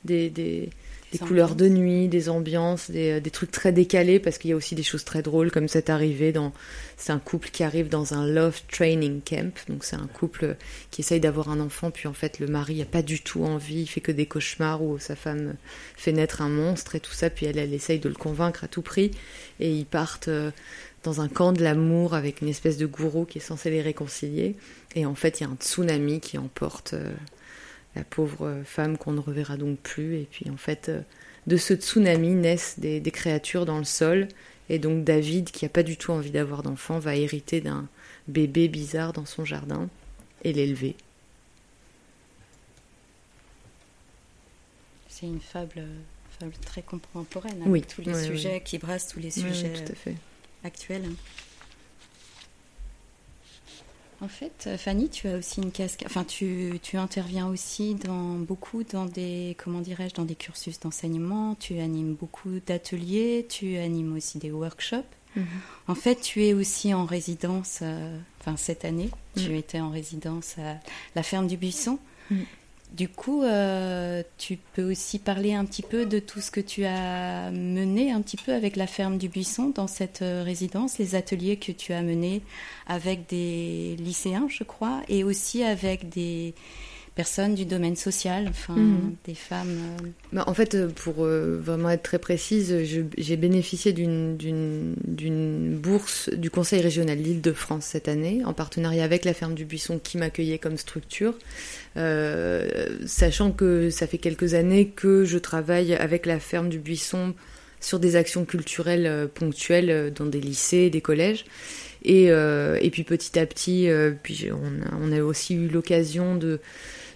des, des, des couleurs de nuit, des ambiances, des, des trucs très décalés parce qu'il y a aussi des choses très drôles comme cette arrivée dans c'est un couple qui arrive dans un love training camp. Donc c'est un couple qui essaye d'avoir un enfant puis en fait le mari a pas du tout envie, il fait que des cauchemars où sa femme fait naître un monstre et tout ça puis elle elle essaye de le convaincre à tout prix. Et ils partent euh, dans un camp de l'amour avec une espèce de gourou qui est censé les réconcilier. Et en fait il y a un tsunami qui emporte euh, la pauvre femme qu'on ne reverra donc plus. Et puis en fait, euh, de ce tsunami naissent des, créatures dans le sol. Et donc David, qui n'a pas du tout envie d'avoir d'enfant, va hériter d'un bébé bizarre dans son jardin et l'élever. C'est une fable, fable, très contemporaine, avec oui, tous les sujets qui brassent tous les sujets actuels. En fait, Fanny, tu as aussi une casquette. Enfin, tu, tu, interviens aussi dans beaucoup dans des comment dirais-je dans des cursus d'enseignement. Tu animes beaucoup d'ateliers. Tu animes aussi des workshops. Mhm. En fait, tu es aussi en résidence. Euh, enfin, cette année, tu mhm. étais en résidence à la ferme du Buisson. Mhm. Du coup, euh, tu peux aussi parler un petit peu de tout ce que tu as mené un petit peu avec la ferme du Buisson dans cette euh, résidence, les ateliers que tu as menés avec des lycéens, je crois, et aussi avec des, personnes du domaine social, enfin mhm. des femmes. Euh. Bah, en fait, euh, pour euh, vraiment être très précise, j'ai bénéficié d'une bourse du Conseil régional d'Île-de-France cette année, en partenariat avec la ferme du Buisson qui m'accueillait comme structure, sachant que ça fait quelques années que je travaille avec la ferme du Buisson sur des actions culturelles ponctuelles dans des lycées, des collèges. Et, et puis petit à petit, puis on a aussi eu l'occasion de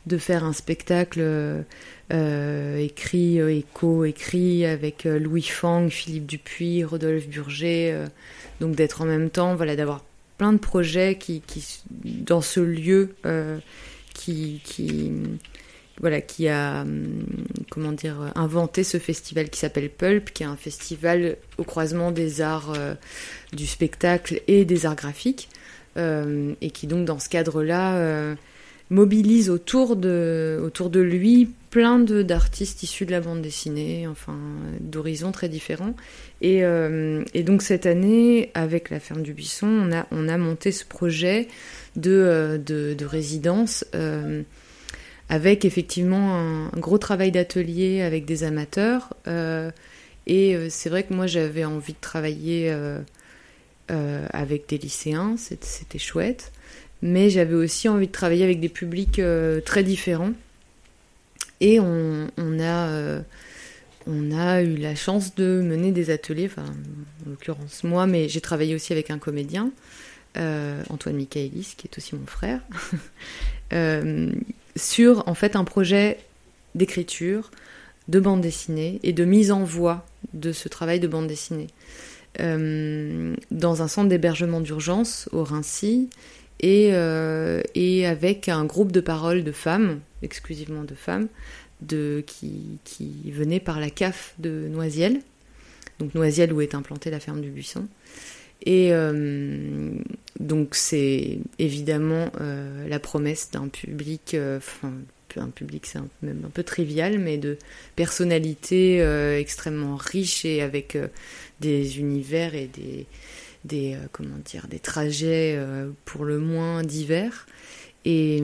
de faire un spectacle euh, euh, écrit et co-écrit avec euh, Louis Fang, Philippe Dupuis, Rodolphe Burger, donc d'être en même temps, voilà, d'avoir plein de projets qui, dans ce lieu qui, qui voilà, qui a comment dire inventé ce festival qui s'appelle Pulp, qui est un festival au croisement des arts du spectacle et des arts graphiques, et qui donc dans ce cadre-là mobilise autour de, autour de lui plein d'artistes issus de la bande dessinée, enfin d'horizons très différents. Et, euh, et, donc cette année, avec la ferme du Buisson, on a, on a monté ce projet de, euh, de, de résidence euh, avec effectivement un, gros travail d'atelier avec des amateurs. et c'est vrai que moi j'avais envie de travailler avec des lycéens, c'était chouette mais j'avais aussi envie de travailler avec des publics euh, très différents. Et on, a, euh, on a eu la chance de mener des ateliers, enfin, en l'occurrence moi, mais j'ai travaillé aussi avec un comédien, euh, Antoine Michaelis, qui est aussi mon frère, sur en fait un projet d'écriture, de bande dessinée et de mise en voix de ce travail de bande dessinée. dans un centre d'hébergement d'urgence au Rincy et, euh, et avec un groupe de paroles de femmes, exclusivement de femmes, de, qui, venaient par la CAF de Noisiel, donc Noisiel où est implantée la ferme du Buisson. Et euh, donc c'est évidemment euh, la promesse d'un public, un public c'est même un peu trivial, mais de personnalités extrêmement riches et avec des univers et des, des, euh, comment des trajets euh, pour le moins divers. Et,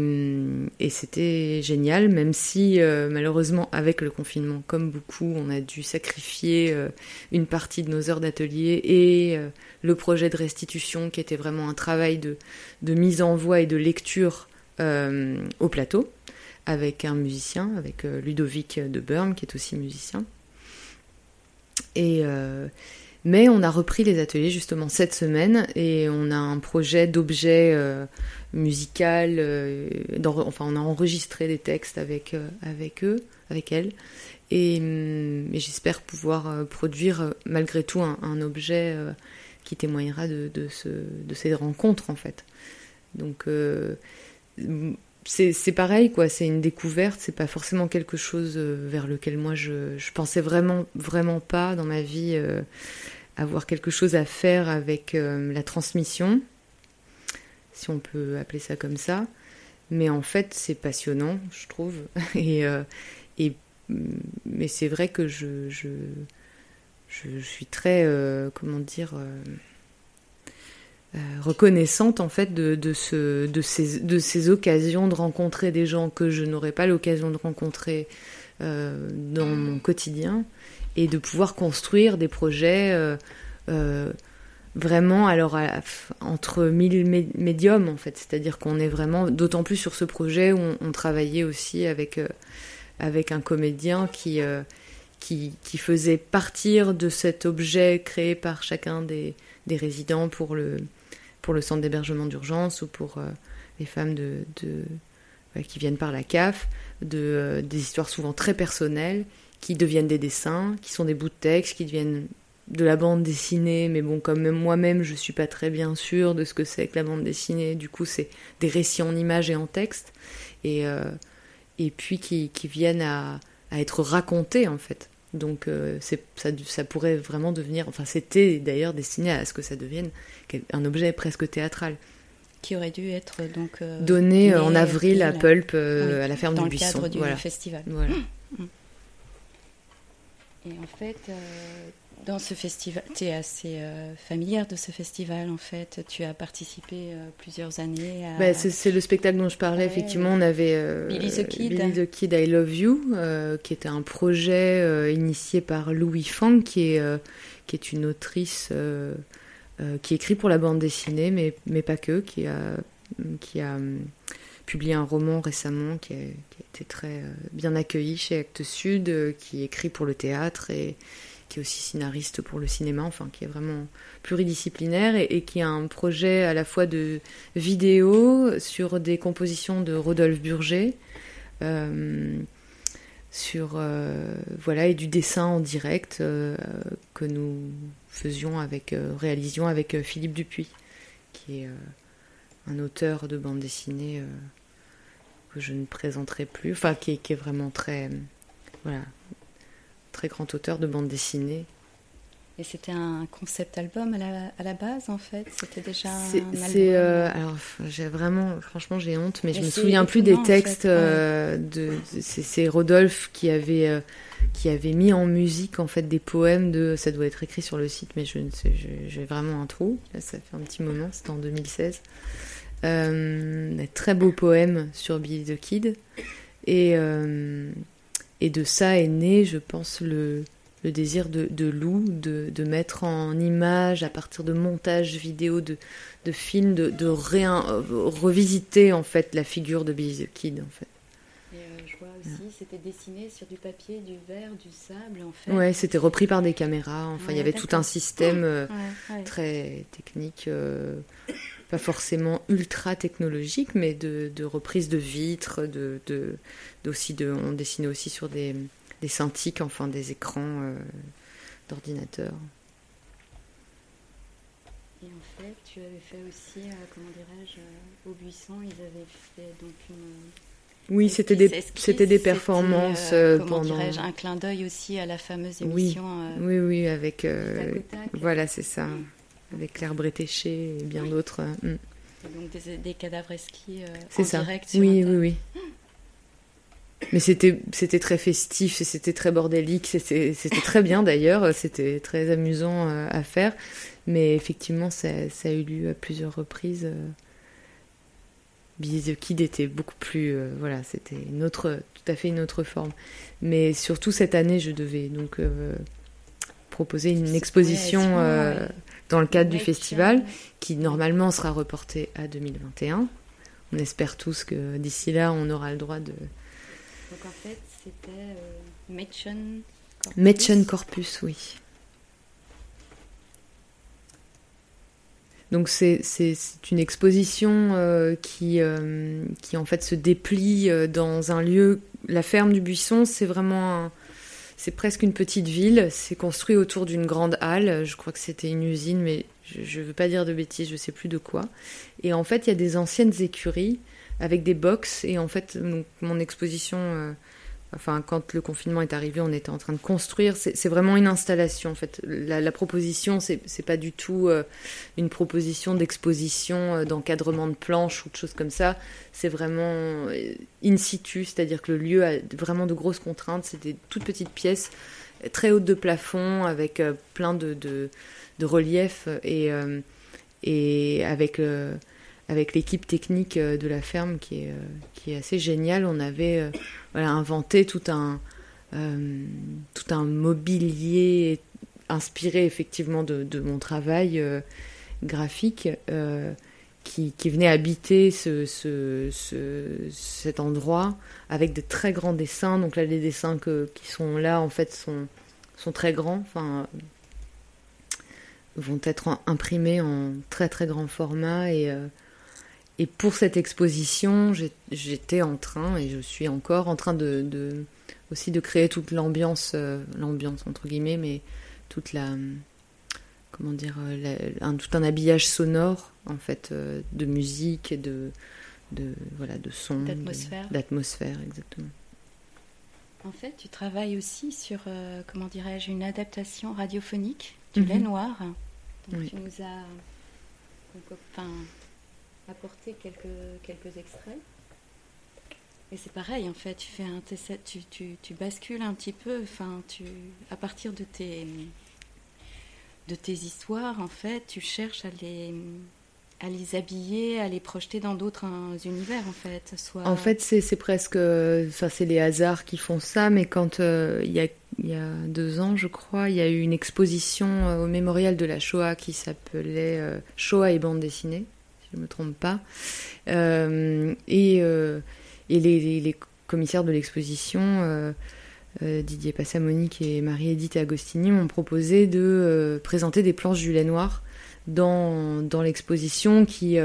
et c'était génial, même si euh, malheureusement avec le confinement, comme beaucoup, on a dû sacrifier une partie de nos heures d'atelier et le projet de restitution qui était vraiment un travail de, de mise en voix et de lecture au plateau avec un musicien, avec Ludovic de Burm qui est aussi musicien. Et, mais on a repris les ateliers justement cette semaine et on a un projet d'objet euh, musical. Euh, enfin, on a enregistré des textes avec, euh, avec eux, avec elles. Et, hum, j'espère pouvoir produire malgré tout un, objet qui témoignera de, de, ce, de, ces rencontres en fait. Donc c'est pareil quoi, c'est une découverte, c'est pas forcément quelque chose vers lequel moi je, je pensais vraiment vraiment pas dans ma vie avoir quelque chose à faire avec euh, la transmission, si on peut appeler ça comme ça. Mais en fait, c'est passionnant, je trouve. et, euh, et, mais c'est vrai que je, je, je suis très, euh, comment dire, reconnaissante en fait de, de, ce, de, ces, de ces occasions de rencontrer des gens que je n'aurais pas l'occasion de rencontrer dans mon quotidien et de pouvoir construire des projets euh, euh, vraiment alors entre mille médiums en fait. C'est-à-dire qu'on est vraiment d'autant plus sur ce projet où on, travaillait aussi avec euh, avec un comédien qui, qui, faisait partir de cet objet créé par chacun des, des résidents pour le pour le centre d'hébergement d'urgence ou pour les femmes de, de qui viennent par la CAF de des histoires souvent très personnelles qui deviennent des dessins, qui sont des bouts de texte, qui deviennent de la bande dessinée, mais bon, comme moi-même, je suis pas très bien sûre de ce que c'est que la bande dessinée. Du coup, c'est des récits en images et en texte, et et puis qui, qui viennent à, à, être racontés en fait. Donc c'est ça, ça pourrait vraiment devenir, enfin c'était d'ailleurs destiné à ce que ça devienne un objet presque théâtral qui aurait dû être donc euh, donné en avril à Pulp euh, à la ferme du Buisson. Dans le cadre du festival. Voilà. Et en fait, euh, dans ce festival, tu es assez familière de ce festival en fait. Tu as participé plusieurs années. À... Bah, c'est le spectacle dont je parlais. Effectivement, on avait Billy the Kid. Billy the Kid, I Love You, qui était un projet initié par Louis Fang, qui est qui est une autrice euh, qui écrit pour la bande dessinée, mais, mais pas que, qui a, qui a publié un roman récemment qui a, été très euh, bien accueilli chez Actes Sud, euh, qui écrit pour le théâtre et qui est aussi scénariste pour le cinéma, enfin qui est vraiment pluridisciplinaire et, qui a un projet à la fois de vidéo sur des compositions de Rodolphe Burger. Euh, sur voilà et du dessin en direct que nous faisions avec réalisions avec Philippe Dupuis qui est un auteur de bande dessinée que je ne présenterai plus enfin qui, qui est vraiment très voilà très grand auteur de bande dessinée et c'était un concept album à la, à la base, en fait? C'était déjà un album? euh, Alors, j'ai vraiment... Franchement, j'ai honte, mais, mais je me souviens plus des textes. Euh, de, c'est Rodolphe qui avait, euh, qui avait mis en musique, en fait, des poèmes de... Ça doit être écrit sur le site, mais je ne sais... J'ai vraiment un trou. Là, ça fait un petit moment, c'était en 2016. Euh, des très beaux poèmes sur Billy the Kid. Et, et de ça est né, je pense, le le désir de, de Lou de, de, mettre en image à partir de montages vidéo, de, de films, de, de réin, euh, revisiter en fait la figure de Billy the Kid en fait. Et euh, je vois aussi, c'était dessiné sur du papier, du verre, du sable en fait. Ouais, c'était repris par des caméras. Enfin, ouais, il y avait tout un système euh, ouais, très technique, euh, pas forcément ultra technologique, mais de, de reprise de vitres, de, de, aussi de, on dessinait aussi sur des des enfin des écrans euh, d'ordinateur. Et en fait, tu avais fait aussi, euh, comment dirais-je, euh, au buisson, ils avaient fait donc une. Oui, c'était des, c'était des performances euh, comment pendant. un clin d'œil aussi à la fameuse émission. Oui, oui, oui, avec. voilà, c'est ça. Avec Claire Bretéché et bien d'autres. Mm. Donc des, des cadavres esquis en ça. direct sur Oui, oui, oui. Mais c'était c'était très festif, c'était très bordélique, c'était très bien d'ailleurs, c'était très amusant euh, à faire. Mais effectivement, ça, ça, a eu lieu à plusieurs reprises. Billy the Kid était beaucoup plus, euh, voilà, c'était une autre, tout à fait une autre forme. Mais surtout cette année, je devais donc euh, proposer une exposition euh, ouais. Dans le cadre du festival, qui normalement sera reportée à 2021. On espère tous que d'ici là, on aura le droit de donc en fait, c'était euh, Corpus. Oui. Donc c'est une exposition euh, qui, euh, qui en fait se déplie euh, dans un lieu. La ferme du Buisson, c'est vraiment c'est presque une petite ville. C'est construit autour d'une grande halle. Je crois que c'était une usine, mais je ne veux pas dire de bêtises, je sais plus de quoi. Et en fait, il y a des anciennes écuries avec des box. Et en fait, donc, mon exposition, euh, enfin, quand le confinement est arrivé, on était en train de construire. C'est vraiment une installation. En fait, la, la proposition, c'est pas du tout euh, une proposition d'exposition, euh, d'encadrement de planches ou de choses comme ça. C'est vraiment euh, in situ, c'est-à-dire que le lieu a vraiment de grosses contraintes. C'est des toutes petites pièces très hautes de plafond avec plein de, de, reliefs et, avec l'équipe technique de la ferme qui est, assez géniale. On avait voilà, inventé tout un, euh, tout un mobilier inspiré effectivement de, mon travail euh, graphique euh, qui, qui, venait habiter ce, ce, ce, cet endroit avec de très grands dessins. Donc là, les dessins qui sont là, en fait, sont, sont très grands. Enfin, vont être imprimés en très très grand format et et pour cette exposition, j'étais en train, et je suis encore en train de, de aussi de créer toute l'ambiance, euh, l'ambiance entre guillemets, mais toute la, comment dire, un, tout un habillage sonore en fait de musique et de, de voilà de son, d'atmosphère, d'atmosphère exactement. En fait, tu travailles aussi sur, comment dirais-je, une adaptation radiophonique du mhm. lait noir. Donc, Tu nous as enfin, apporté quelques, quelques extraits. Et c'est pareil, en fait, tu fais un tu, tu, tu, bascules un petit peu, enfin, tu, à partir de tes, de tes histoires, en fait, tu cherches à les, à les habiller, à les projeter dans d'autres univers, en fait. Soit... En fait, c'est presque, enfin, c'est les hasards qui font ça, mais quand euh, il y a il y a deux ans, je crois, il y a eu une exposition euh, au mémorial de la Shoah qui s'appelait euh, Shoah et bande dessinée, si je ne me trompe pas. et, et les, commissaires de l'exposition, Didier Passamonique et Marie-Édith Agostini, m'ont proposé de présenter des planches du lait noir dans, dans l'exposition qui,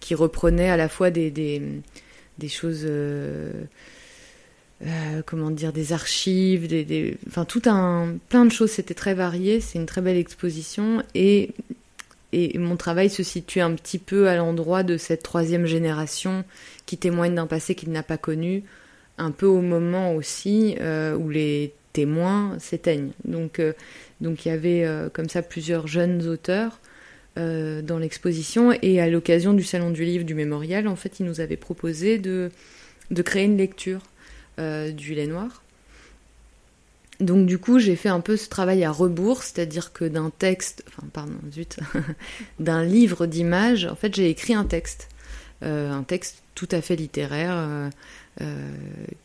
qui reprenait à la fois des, des, choses euh, comment dire, des archives, des, enfin tout un, plein de choses. C'était très varié. C'est une très belle exposition et et mon travail se situe un petit peu à l'endroit de cette troisième génération qui témoigne d'un passé qu'il n'a pas connu, un peu au moment aussi euh, où les témoins s'éteignent. Donc, euh, il y avait comme ça plusieurs jeunes auteurs dans l'exposition et à l'occasion du salon du livre du mémorial, en fait, ils nous avaient proposé de, de créer une lecture euh, du lait noir. Donc du coup, j'ai fait un peu ce travail à rebours, c'est-à-dire que d'un texte, enfin pardon, zut, d'un livre d'images, en fait, j'ai écrit un texte, euh, un texte tout à fait littéraire, euh,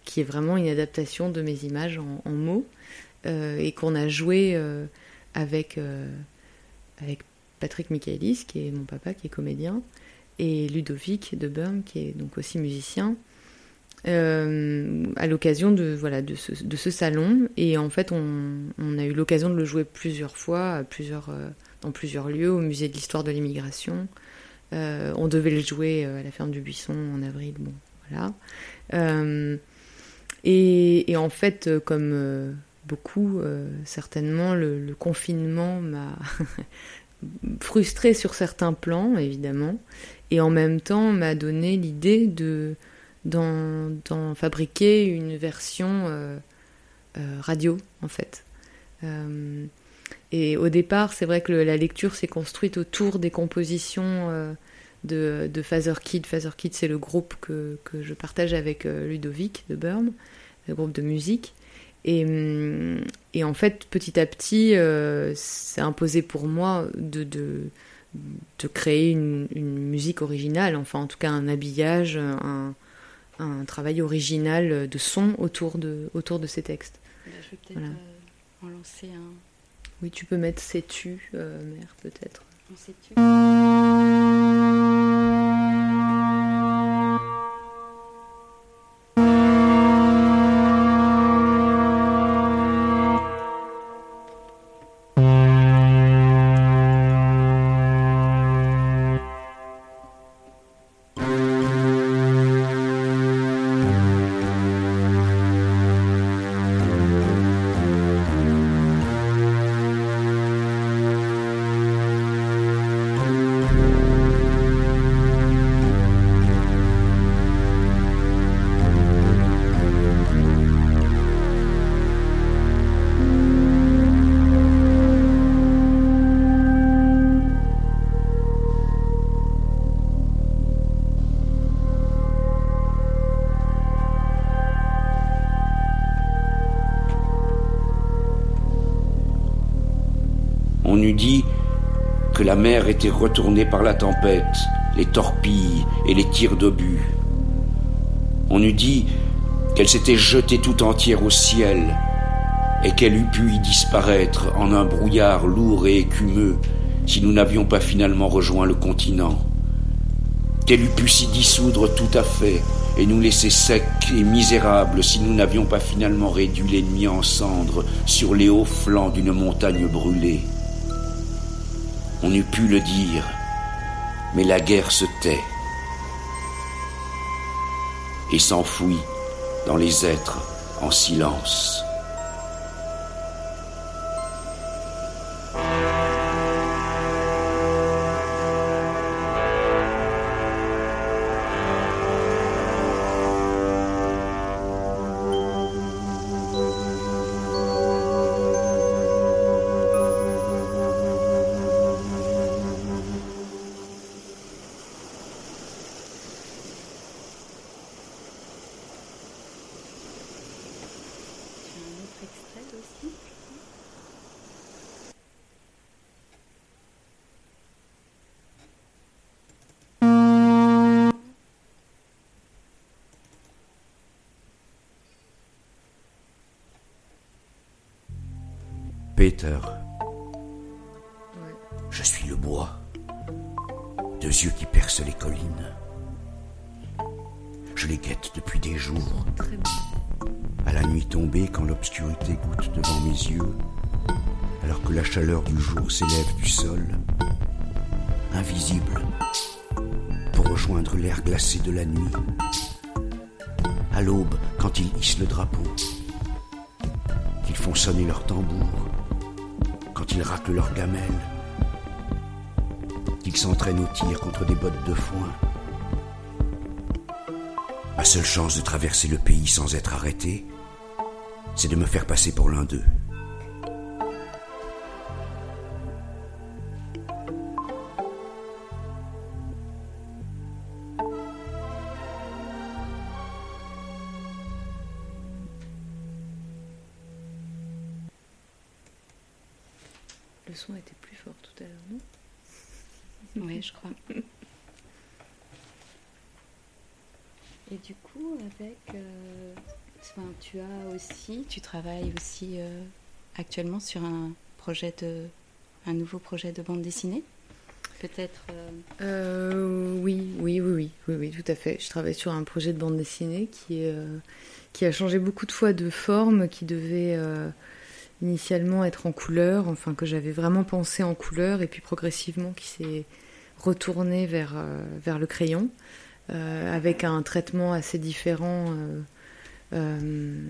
qui est vraiment une adaptation de mes images en, mots, et qu'on a joué avec avec Patrick Michaelis, qui est mon papa, qui est comédien, et Ludovic de Burm, qui est donc aussi musicien. Euh, à l'occasion de, voilà, de, ce, de ce salon. Et en fait, on, on a eu l'occasion de le jouer plusieurs fois, plusieurs, euh, dans plusieurs lieux, au musée de l'histoire de l'immigration. Euh, on devait le jouer à la ferme du Buisson en avril. Bon, voilà. Et, et, en fait, comme beaucoup, certainement, le, le confinement m'a frustré sur certains plans, évidemment, et en même temps m'a donné l'idée de d'en fabriquer une version euh, euh, radio, en fait. Euh, et au départ, c'est vrai que la lecture s'est construite autour des compositions de, de Father Kid. Father Kid, c'est le groupe que, que, je partage avec Ludovic de Burn, le groupe de musique. Et, hum, et, en fait, petit à petit, c'est imposé pour moi de, de, de créer une, une, musique originale, enfin en tout cas un habillage, un, un travail original de son autour de, autour de ces textes. Je vais peut-être euh, en lancer un. Oui, tu peux mettre sais-tu, euh, mère, peut-être. sais-tu? Mer était retournée par la tempête, les torpilles et les tirs d'obus. On eût dit qu'elle s'était jetée tout entière au ciel et qu'elle eût pu y disparaître en un brouillard lourd et écumeux si nous n'avions pas finalement rejoint le continent, qu'elle eût pu s'y dissoudre tout à fait et nous laisser secs et misérables si nous n'avions pas finalement réduit l'ennemi en cendres sur les hauts flancs d'une montagne brûlée. On eût pu le dire, mais la guerre se tait et s'enfouit dans les êtres en silence. Peter. Je suis le bois. Deux yeux qui percent les collines. Je les guette depuis des jours. À la nuit tombée, quand l'obscurité goûte devant mes yeux, alors que la chaleur du jour s'élève du sol, invisible, pour rejoindre l'air glacé de la nuit. À l'aube, quand ils hissent le drapeau, qu'ils font sonner leur tambour, quand ils raclent leurs gamelles, qu'ils s'entraînent au tir contre des bottes de foin. Ma seule chance de traverser le pays sans être arrêté, c'est de me faire passer pour l'un d'eux. Travailles aussi euh, actuellement sur un projet de, un nouveau projet de bande dessinée. Peut-être. euh, Euh, oui, oui, oui, oui, oui, oui, tout à fait. Je travaille sur un projet de bande dessinée qui, euh, qui a changé beaucoup de fois de forme, qui devait euh, initialement être en couleur, enfin que j'avais vraiment pensé en couleur, et puis progressivement qui s'est retourné vers, vers le crayon, euh, avec un traitement assez différent. euh, euh,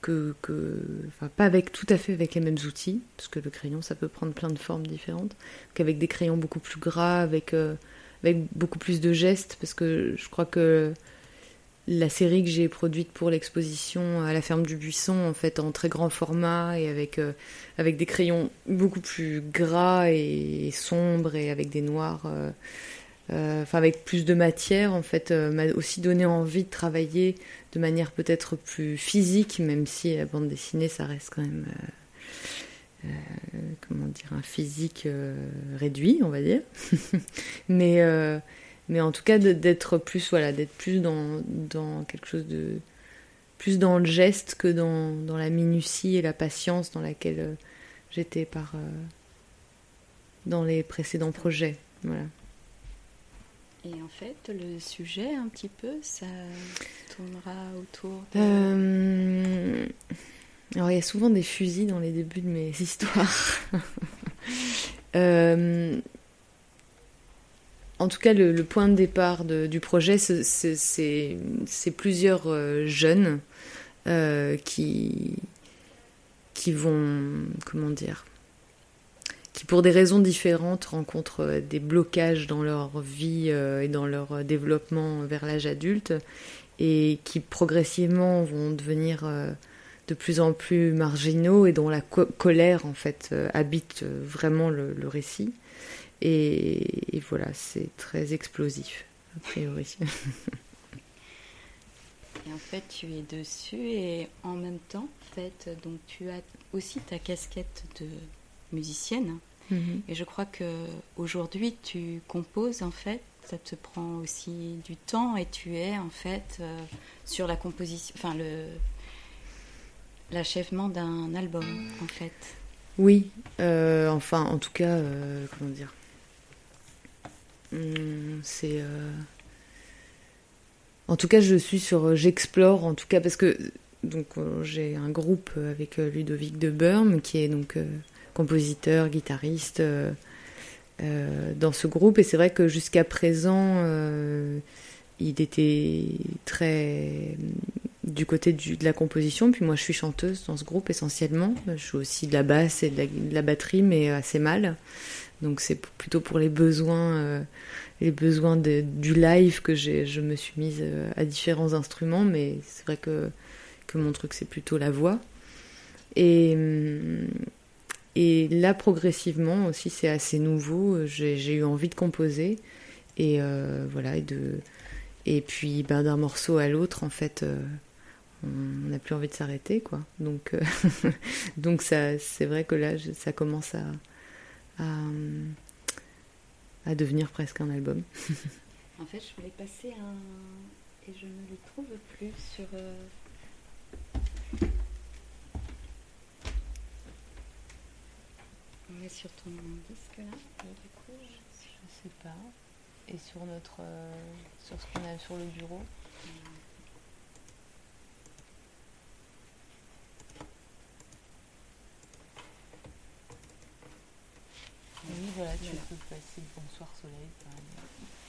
que, enfin, pas avec tout à fait avec les mêmes outils, parce que le crayon ça peut prendre plein de formes différentes, qu'avec des crayons beaucoup plus gras, avec, euh, avec beaucoup plus de gestes, parce que je crois que la série que j'ai produite pour l'exposition à la ferme du buisson, en fait, en très grand format et avec, euh, avec des crayons beaucoup plus gras et, sombres et avec des noirs, euh, enfin avec plus de matière, en fait, euh, m'a aussi donné envie de travailler de manière peut-être plus physique, même si la bande dessinée, ça reste quand même, euh, euh, comment dire, un physique euh, réduit, on va dire. mais, euh, mais en tout cas, d'être plus, voilà, d'être plus dans, quelque chose de plus dans le geste que dans, dans la minutie et la patience dans laquelle euh, j'étais par euh, dans les précédents projets. Voilà. Et en fait, le sujet, un petit peu, ça tournera autour de... Euh, Alors, il y a souvent des fusils dans les débuts de mes histoires. Euh, En tout cas, le, point de départ du projet, c'est- plusieurs euh, jeunes qui, qui vont, comment dire, qui pour des raisons différentes rencontrent euh, des blocages dans leur vie euh, et dans leur euh, développement vers l'âge adulte et qui progressivement vont devenir de plus en plus marginaux et dont la co- colère en fait habite vraiment le, le récit. Et, et voilà, c'est très explosif a priori. Et en fait, tu es dessus et en même temps, en fait, donc tu as aussi ta casquette de musicienne. Mhm. Et je crois que aujourd'hui, tu composes en fait. Ça te prend aussi du temps et tu es en fait euh, sur la composition, enfin le l'achèvement d'un album en fait. Oui, euh, enfin, en tout cas, euh, comment dire Hum, C'est. En tout cas, je suis sur. J'explore, en tout cas, parce que. Donc, j'ai un groupe avec Ludovic de Burm, qui est donc compositeur, guitariste euh, euh, dans ce groupe. Et c'est vrai que jusqu'à présent, euh, il était très du côté de la composition. Puis moi, je suis chanteuse dans ce groupe essentiellement. Je joue aussi de la basse et de la, batterie, mais assez mal. Donc c'est plutôt pour les besoins, les besoins du live que je me suis mise à différents instruments. Mais c'est vrai que, que mon truc, c'est plutôt la voix. Et, hum, et là, progressivement aussi, c'est assez nouveau. J'ai, eu envie de composer. Et euh, voilà, et puis ben, d'un morceau à l'autre, en fait, euh, on n'a plus envie de s'arrêter, quoi. Donc, euh, donc ça, c'est vrai que là, ça commence à, à, à devenir presque un album. En fait, je voulais passer un et je ne le trouve plus sur. Sur ton disque là du coup, je... sais pas. Et sur notre, sur ce qu'on a sur le bureau. Oui, voilà, tu peux passer Bonsoir Soleil. Bonsoir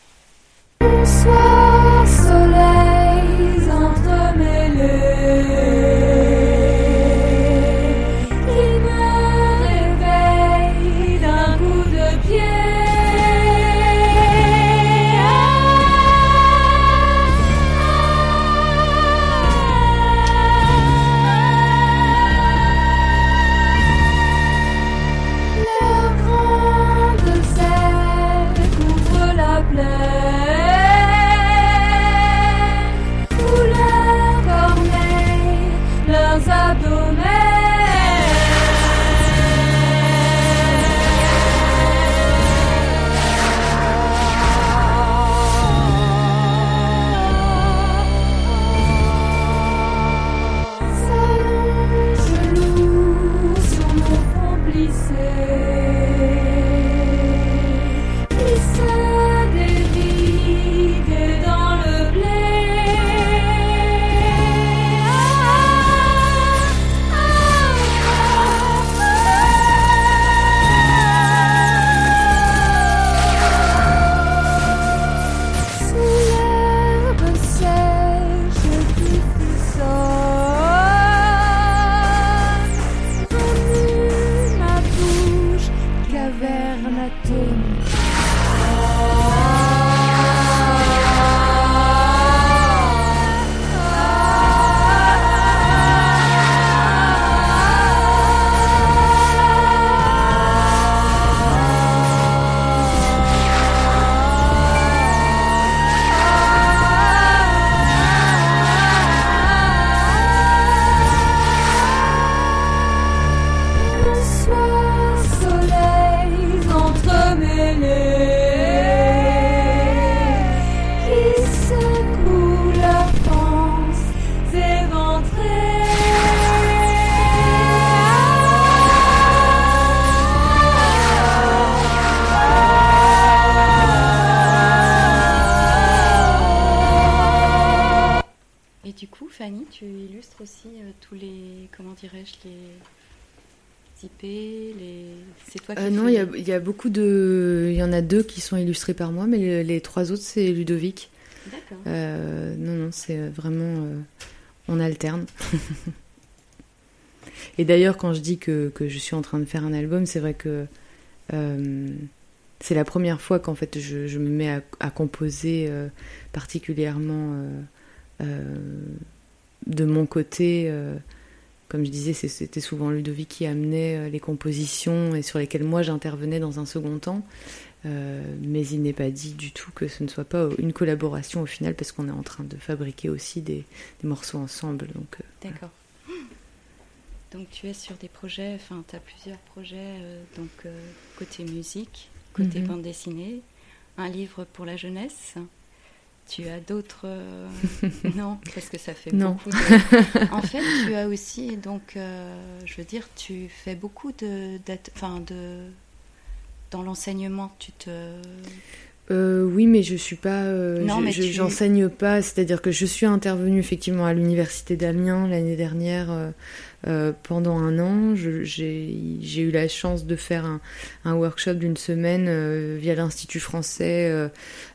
il y a beaucoup de. Il y en a deux qui sont illustrés par moi, mais les, trois autres, c'est Ludovic. D'accord. Euh, non, non, c'est vraiment. Euh, on alterne. Et d'ailleurs, quand je dis que, que, je suis en train de faire un album, c'est vrai que euh, c'est la première fois qu'en fait je, je, me mets à, à composer particulièrement de mon côté comme je disais, c'était souvent Ludovic qui amenait euh, les compositions et sur lesquelles moi j'intervenais dans un second temps. Euh, mais il n'est pas dit du tout que ce ne soit pas une collaboration au final parce qu'on est en train de fabriquer aussi des, morceaux ensemble. Donc, euh, D'accord. Donc tu es sur des projets, enfin tu as plusieurs projets, donc côté musique, côté mhm. bande dessinée, un livre pour la jeunesse, tu as d'autres. Euh, non, parce que ça fait beaucoup. De... En fait, tu as aussi, donc, euh, je veux dire, tu fais beaucoup de. Enfin, de. Dans l'enseignement, tu te. Euh, oui, mais je suis pas. non, mais j'enseigne pas. C'est-à-dire que je suis intervenue effectivement à l'université d'Amiens l'année dernière euh, pendant un an. J'ai eu la chance de faire un, workshop d'une semaine euh, via l'Institut français euh,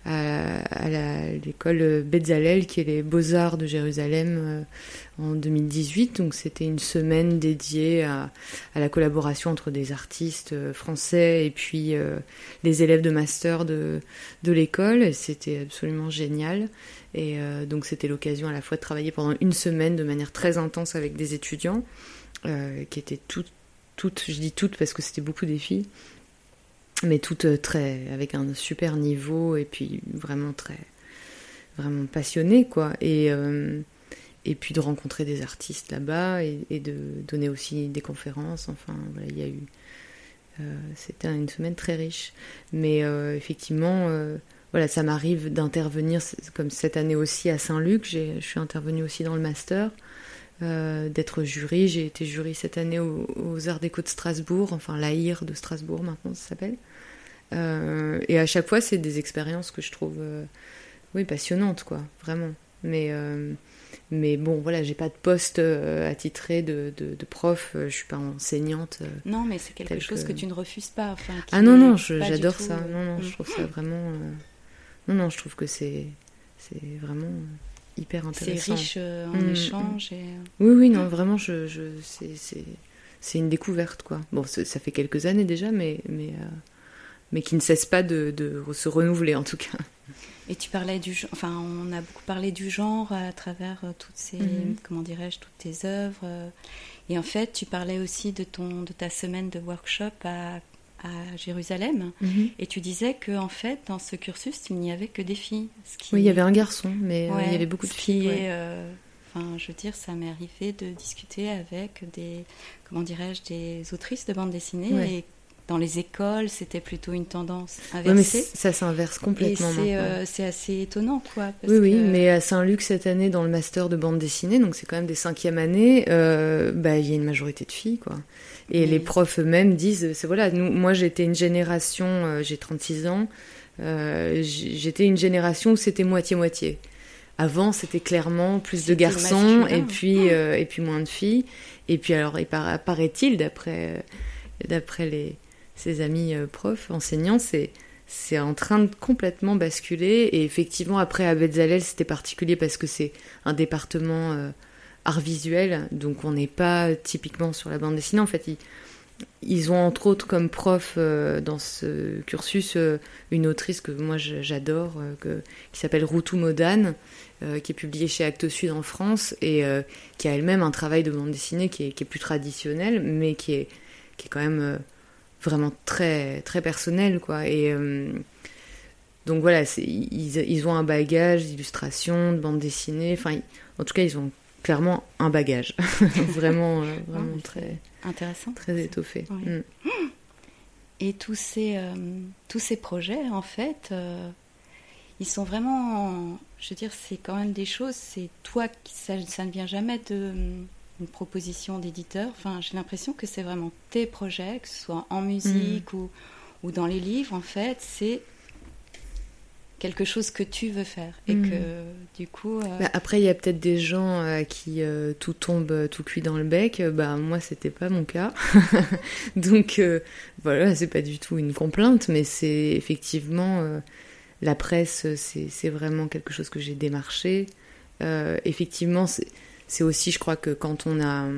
à, l'école Bezalel, qui est les Beaux-Arts de Jérusalem, en 2018. Donc c'était une semaine dédiée à, la collaboration entre des artistes français et puis les élèves de master de, l'école. C'était absolument génial. Et euh, donc c'était l'occasion à la fois de travailler pendant une semaine de manière très intense avec des étudiants, euh, qui étaient toutes, toutes, je dis toutes parce que c'était beaucoup des filles, mais toutes euh, très, avec un super niveau et puis vraiment très, vraiment passionnées quoi. Et, puis de rencontrer des artistes là-bas et, et, de donner aussi des conférences. Enfin, voilà, il y a eu. c'était une semaine très riche. Mais effectivement, voilà, ça m'arrive d'intervenir, comme cette année aussi à Saint-Luc, je suis intervenue aussi dans le master. d'être jury. J'ai été jury cette année aux, Arts Déco de Strasbourg, enfin l'AIR de Strasbourg maintenant ça s'appelle. et à chaque fois, c'est des expériences que je trouve oui, passionnantes, quoi, vraiment. Mais mais bon, voilà, j'ai pas de poste euh, attitré de, de, prof, euh, je suis pas enseignante. Euh, non, mais c'est quelque chose que... tu ne refuses pas. ah non, non, j'adore ça. Non, non, je trouve ça vraiment. Non, non, je trouve que c'est vraiment hyper intéressant. C'est riche en mm, mm. échanges. Et... Oui, oui, non, vraiment, je, je c'est une découverte, quoi. Bon, ça fait quelques années déjà, mais, mais, mais qui ne cesse pas de, de se renouveler, en tout cas. Et tu parlais du, enfin, on a beaucoup parlé du genre à travers euh, toutes ces, mhm. comment dirais-je, toutes tes œuvres. Euh. Et en fait, tu parlais aussi de ton, de ta semaine de workshop à, à Jérusalem. Mhm. Et tu disais que en fait, dans ce cursus, il n'y avait que des filles. Oui, il y avait un garçon, mais euh, il y avait beaucoup de filles. enfin, je veux dire, ça m'est arrivé de discuter avec des, comment dirais-je, des autrices de bande dessinée et dans les écoles, c'était plutôt une tendance inversée. mais ça s'inverse complètement. Euh, c'est assez étonnant, quoi. oui, oui, mais à Saint-Luc cette année, dans le master de bande dessinée, donc c'est quand même des cinquièmes années, euh, bah, il y a une majorité de filles, quoi. Et les profs eux-mêmes disent, c'est voilà, nous, moi j'étais une génération, euh, j'ai 36 ans, j'étais une génération où c'était moitié-moitié. Avant, c'était clairement plus de garçons et puis, et puis moins de filles. Et puis alors, il paraît-il, d'après d'après les, ses amis euh, profs, enseignants, c'est c'est en train de complètement basculer. Et effectivement, après, à Betzalel, c'était particulier parce que c'est un département euh, art visuel, donc on n'est pas typiquement sur la bande dessinée. En fait, ils, ont entre autres comme prof euh, dans ce cursus une autrice que moi j'adore, qui s'appelle Routou Modane, qui est publiée chez Actes Sud en France et qui a elle-même un travail de bande dessinée qui est, qui est, plus traditionnel, mais qui est, qui est quand même vraiment très très personnel quoi et euh, donc voilà ils, ils, ont un bagage d'illustration de bande dessinée enfin en tout cas ils ont clairement un bagage vraiment euh, vraiment très intéressant très étoffé mm. et tous ces euh, tous ces projets en fait ils sont vraiment je veux dire c'est quand même des choses c'est toi qui ça, ça ne vient jamais de une proposition d'éditeur. Enfin, j'ai l'impression que c'est vraiment tes projets, que ce soit en musique mm. ou, ou dans les livres, en fait, c'est quelque chose que tu veux faire et mm. que du coup euh, bah, après il y a peut-être des gens à euh, qui euh, tout tombe tout cuit dans le bec. Bah moi c'était pas mon cas. Donc voilà c'est pas du tout une complainte mais c'est effectivement la presse c'est vraiment quelque chose que j'ai démarché. Effectivement c'est c'est aussi, je crois que quand on a...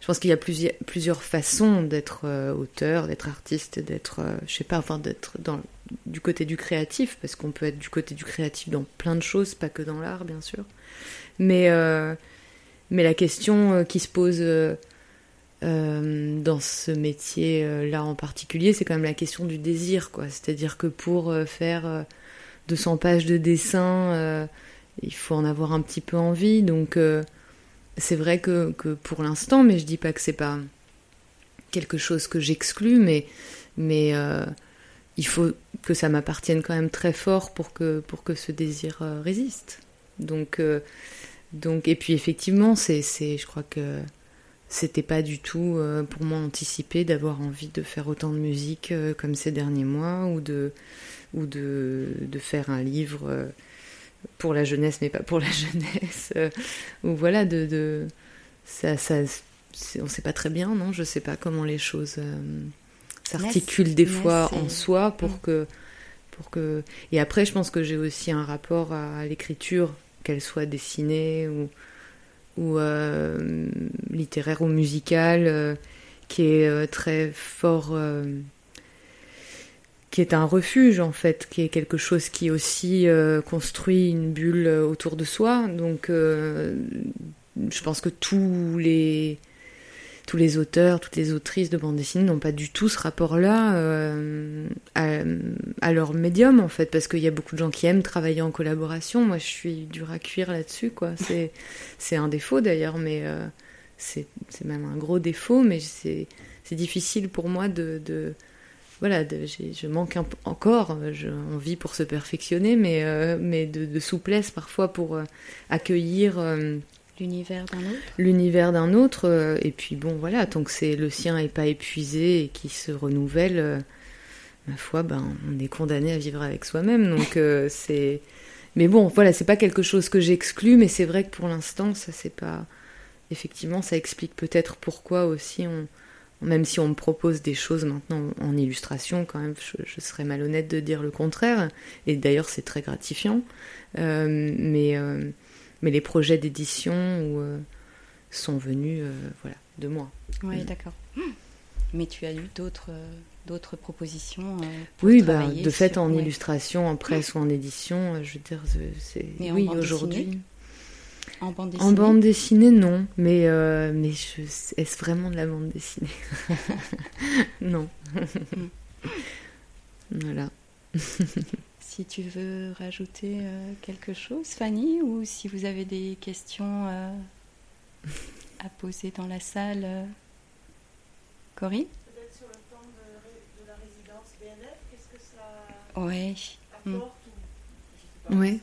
Je pense qu'il y a plusieurs, plusieurs façons d'être euh, auteur, d'être artiste, d'être, euh, je sais pas, enfin d'être dans du côté du créatif, parce qu'on peut être du côté du créatif dans plein de choses, pas que dans l'art, bien sûr. Mais, euh, la question qui se pose dans ce métier-là en particulier, c'est quand même la question du désir, quoi. C'est-à-dire que pour faire 200 pages de dessin il faut en avoir un petit peu envie. Donc euh, c'est vrai que, pour l'instant, mais je dis pas que c'est pas quelque chose que j'exclus, mais, euh, il faut que ça m'appartienne quand même très fort pour que, ce désir euh, résiste. Donc, donc, et puis effectivement, c'est, je crois que c'était pas du tout pour moi anticipé d'avoir envie de faire autant de musique comme ces derniers mois ou de, ou de, faire un livre pour la jeunesse, mais pas pour la jeunesse. Euh, ou voilà, de, de ça, ça, on sait pas très bien, non Je sais pas comment les choses euh, s'articulent des fois en soi pour mm. que, pour que. Et après, je pense que j'ai aussi un rapport à l'écriture, qu'elle soit dessinée ou ou euh, littéraire ou musicale, qui est très fort qui est un refuge en fait, qui est quelque chose qui aussi euh, construit une bulle euh, autour de soi. Donc euh, je pense que tous les tous les auteurs, toutes les autrices de bande dessinée n'ont pas du tout ce rapport-là à, leur médium en fait, parce qu'il y a beaucoup de gens qui aiment travailler en collaboration. Moi, je suis dur à cuire là-dessus, quoi. C'est un défaut d'ailleurs, mais c'est même un gros défaut, mais c'est difficile pour moi de voilà, je manque encore, j'ai envie pour se perfectionner, mais, euh, mais de, souplesse parfois pour euh, accueillir euh, L'univers d'un autre L'univers d'un autre, et puis bon, voilà, tant que c'est le sien n'est pas épuisé et qui se renouvelle, ma foi, ben, on est condamné à vivre avec soi-même. Donc c'est. Mais bon, voilà, c'est pas quelque chose que j'exclus, mais c'est vrai que pour l'instant, ça c'est pas. Effectivement, ça explique peut-être pourquoi aussi on même si on me propose des choses maintenant en illustration, quand même, je, serais malhonnête de dire le contraire. Et d'ailleurs, c'est très gratifiant. Euh, mais, euh, mais les projets d'édition euh, sont venus voilà, de moi. Oui, mm. d'accord. Mais tu as eu d'autres d'autres propositions Oui, bah, de fait, en illustration, en presse ou en édition, je veux dire, c'est oui aujourd'hui. En bande dessinée? En bande dessinée, non. Mais, euh, mais est-ce vraiment de la bande dessinée? Non. voilà. Si tu veux rajouter euh, quelque chose, Fanny, ou si vous avez des questions euh, à poser dans la salle, Corinne? Peut-être sur le temps de, la résidence BNF, qu'est-ce que ça Oui. apporte Oui.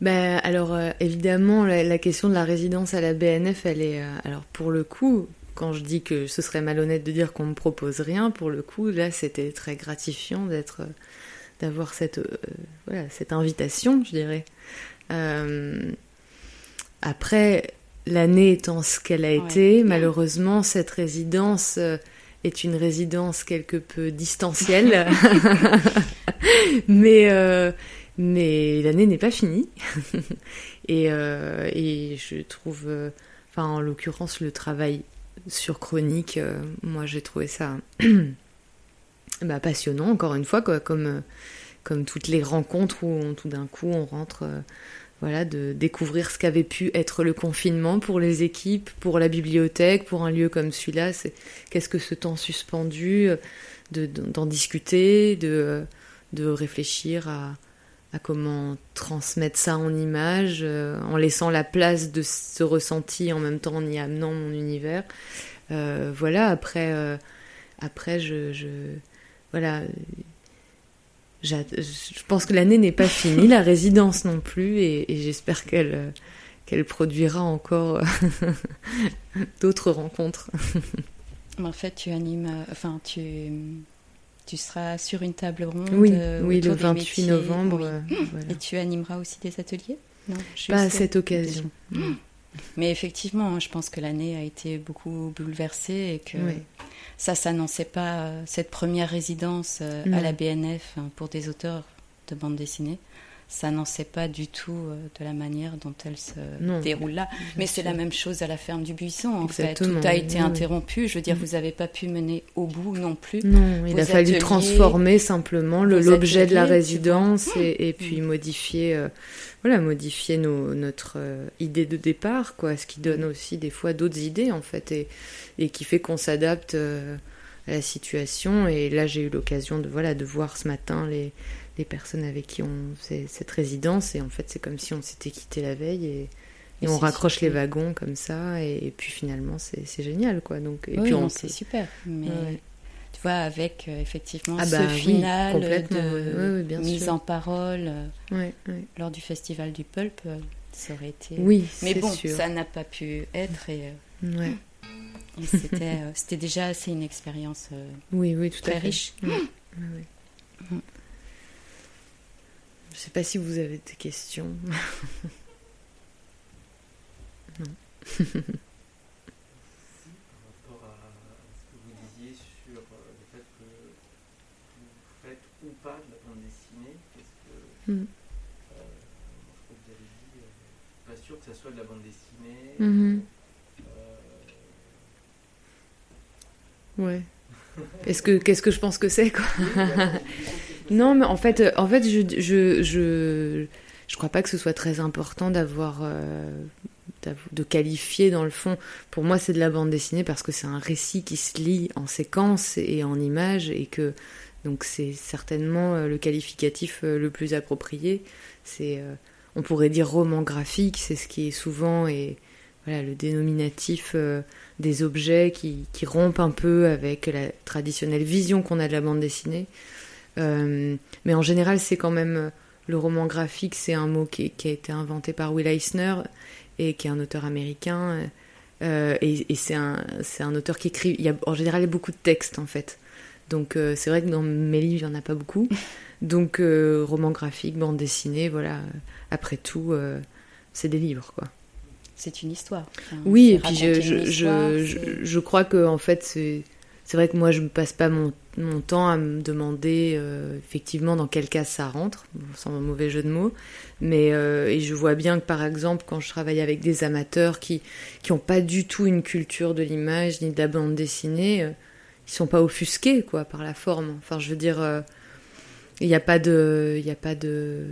Ben, alors euh, évidemment la, question de la résidence à la BNF, elle est euh, alors pour le coup quand je dis que ce serait malhonnête de dire qu'on me propose rien, pour le coup là c'était très gratifiant d'être euh, d'avoir cette voilà cette invitation, je dirais. après l'année étant ce qu'elle a été, malheureusement cette résidence est une résidence quelque peu distancielle, mais mais l'année n'est pas finie. et, euh, et, je trouve, euh, enfin en l'occurrence, le travail sur chronique, euh, moi j'ai trouvé ça bah, passionnant, encore une fois, comme, comme toutes les rencontres où tout d'un coup on rentre. voilà, de découvrir ce qu'avait pu être le confinement pour les équipes, pour la bibliothèque, pour un lieu comme celui-là. Qu'est-ce que ce temps suspendu, d'en discuter, de, de réfléchir à, comment transmettre ça en images, euh, en laissant la place de ce ressenti en même temps en y amenant mon univers. Euh, voilà, après, euh, après je, voilà, je pense que l'année n'est pas finie, la résidence non plus, et, et j'espère qu'elle qu'elle produira encore d'autres rencontres. en fait, tu animes, enfin, tu tu seras sur une table ronde. Oui, euh, oui le 28 novembre. Euh, Et tu animeras aussi des ateliers? Non, Pas à cette occasion. Mais effectivement, je pense que l'année a été beaucoup bouleversée et que ça s'annonçait pas, euh, cette première résidence à la BNF hein, pour des auteurs de bande dessinée ça n'en sait pas du tout euh, de la manière dont elle se déroule là. Mais c'est la même chose à la ferme du Buisson, en fait. Tout a été interrompu. Je veux dire, mm. vous n'avez pas pu mener au bout non plus. Non, il a fallu transformer simplement l'objet de la résidence et, puis mm. modifier, euh, voilà, modifier nos, notre euh, idée de départ, quoi. Ce qui donne mm. aussi des fois d'autres idées, en fait, et, et qui fait qu'on s'adapte à la situation. Et là, j'ai eu l'occasion de, voilà, de voir ce matin les les personnes avec qui on fait cette résidence et en fait c'est comme si on s'était quitté la veille et, on raccroche les wagons comme ça et, puis finalement c'est génial quoi. Donc et oui, puis c'est super. Mais tu vois avec euh, effectivement ah ce bah final de mise en parole euh, lors du festival du pulp euh, ça aurait été oui mais bon ça n'a pas pu être et, c'était c'était déjà assez une expérience oui oui tout très à fait. riche. Mm. Je sais pas si vous avez des questions. non. Si, par rapport à ce que vous disiez sur le fait que vous faites ou pas de la bande dessinée, qu'est-ce que. Mm. Euh, je crois que vous avez dit, euh, pas sûr que ça soit de la bande dessinée. Mm-hmm. Ouais. Est-ce que qu'est-ce que je pense que c'est quoi? Non, mais en fait, euh, en fait, je je je je crois pas que ce soit très important d'avoir euh, de qualifier dans le fond. Pour moi, c'est de la bande dessinée parce que c'est un récit qui se lit en séquence et en images et que donc c'est certainement euh, le qualificatif le plus approprié. C'est on pourrait dire roman graphique, c'est ce qui est souvent et voilà le dénominatif des objets qui, qui rompent un peu avec la traditionnelle vision qu'on a de la bande dessinée. Euh, mais en général, c'est quand même le roman graphique, c'est un mot qui, qui, a été inventé par Will Eisner et qui est un auteur américain. Euh, et, et c'est un, un, auteur qui écrit. Il y a, en général, il y a beaucoup de textes en fait. Donc euh, c'est vrai que dans mes livres, il n'y en a pas beaucoup. Donc euh, roman graphique, bande dessinée, voilà. Après tout, euh, c'est des livres, quoi. C'est une histoire. Enfin, oui, et puis je, je, je, je, crois que en fait, c'est vrai que moi, je ne passe pas mon, mon, temps à me demander euh, effectivement dans quel cas ça rentre, sans un mauvais jeu de mots. Mais euh, et je vois bien que par exemple, quand je travaille avec des amateurs qui qui n'ont pas du tout une culture de l'image ni de la bande dessinée, euh, ils sont pas offusqués quoi par la forme. Enfin, je veux dire, euh, il n'y a pas de, il y a pas de,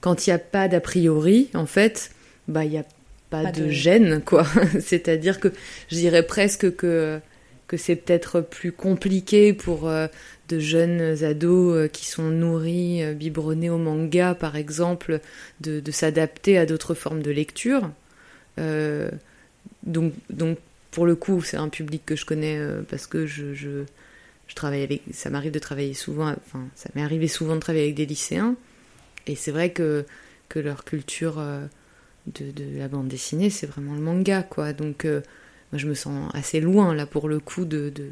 quand il n'y a pas d'a priori, en fait, bah il n'y a pas, pas de, de gêne quoi. C'est-à-dire que je dirais presque que que c'est peut-être plus compliqué pour euh, de jeunes ados euh, qui sont nourris, euh, biberonnés au manga, par exemple, de, s'adapter à d'autres formes de lecture. Donc, donc, pour le coup, c'est un public que je connais parce que je, travaille avec. Ça m'arrive de travailler souvent. Enfin, ça m'est arrivé souvent de travailler avec des lycéens. Et c'est vrai que, que leur culture de, de, la bande dessinée, c'est vraiment le manga, quoi. Donc moi, je me sens assez loin là pour le coup de, de...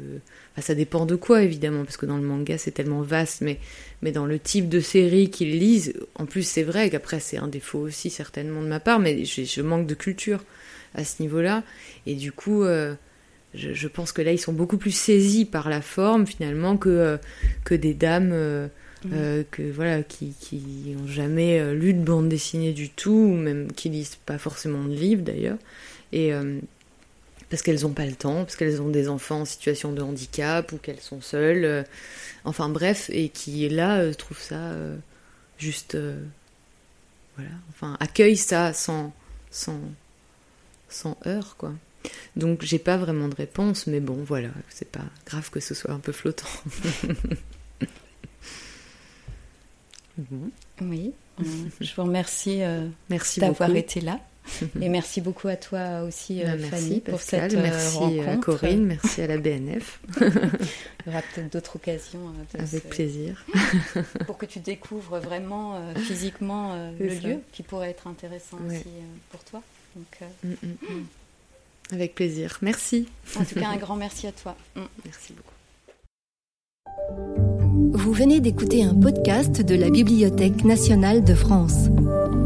Enfin, ça dépend de quoi évidemment parce que dans le manga c'est tellement vaste mais mais dans le type de série qu'ils lisent en plus c'est vrai qu'après c'est un défaut aussi certainement de ma part mais je, je manque de culture à ce niveau-là. Et du coup euh, je, je, pense que là ils sont beaucoup plus saisis par la forme finalement que euh, que des dames euh, que voilà qui qui ont jamais lu de bande dessinée du tout ou même qui lisent pas forcément de livres d'ailleurs. Et parce qu'elles n'ont pas le temps, parce qu'elles ont des enfants en situation de handicap ou qu'elles sont seules, euh, enfin bref, et qui là euh, trouvent ça euh, juste, voilà, enfin accueillent ça sans, sans, sans heurts quoi. Donc j'ai pas vraiment de réponse, mais bon voilà, c'est pas grave que ce soit un peu flottant. bon. Oui, je vous remercie, merci d'avoir été là. Et merci beaucoup à toi aussi, bah, Fanny, merci, pour Pascal, cette merci rencontre. à Corinne, merci à la BNF. Il y aura peut-être d'autres occasions. De Avec plaisir. pour que tu découvres vraiment euh, physiquement euh, le ça. lieu qui pourrait être intéressant ouais. aussi euh, pour toi. Donc, mm, mm, mm. Avec plaisir. Merci. En tout cas, un grand merci à toi. Merci beaucoup. Vous venez d'écouter un podcast de la Bibliothèque nationale de France.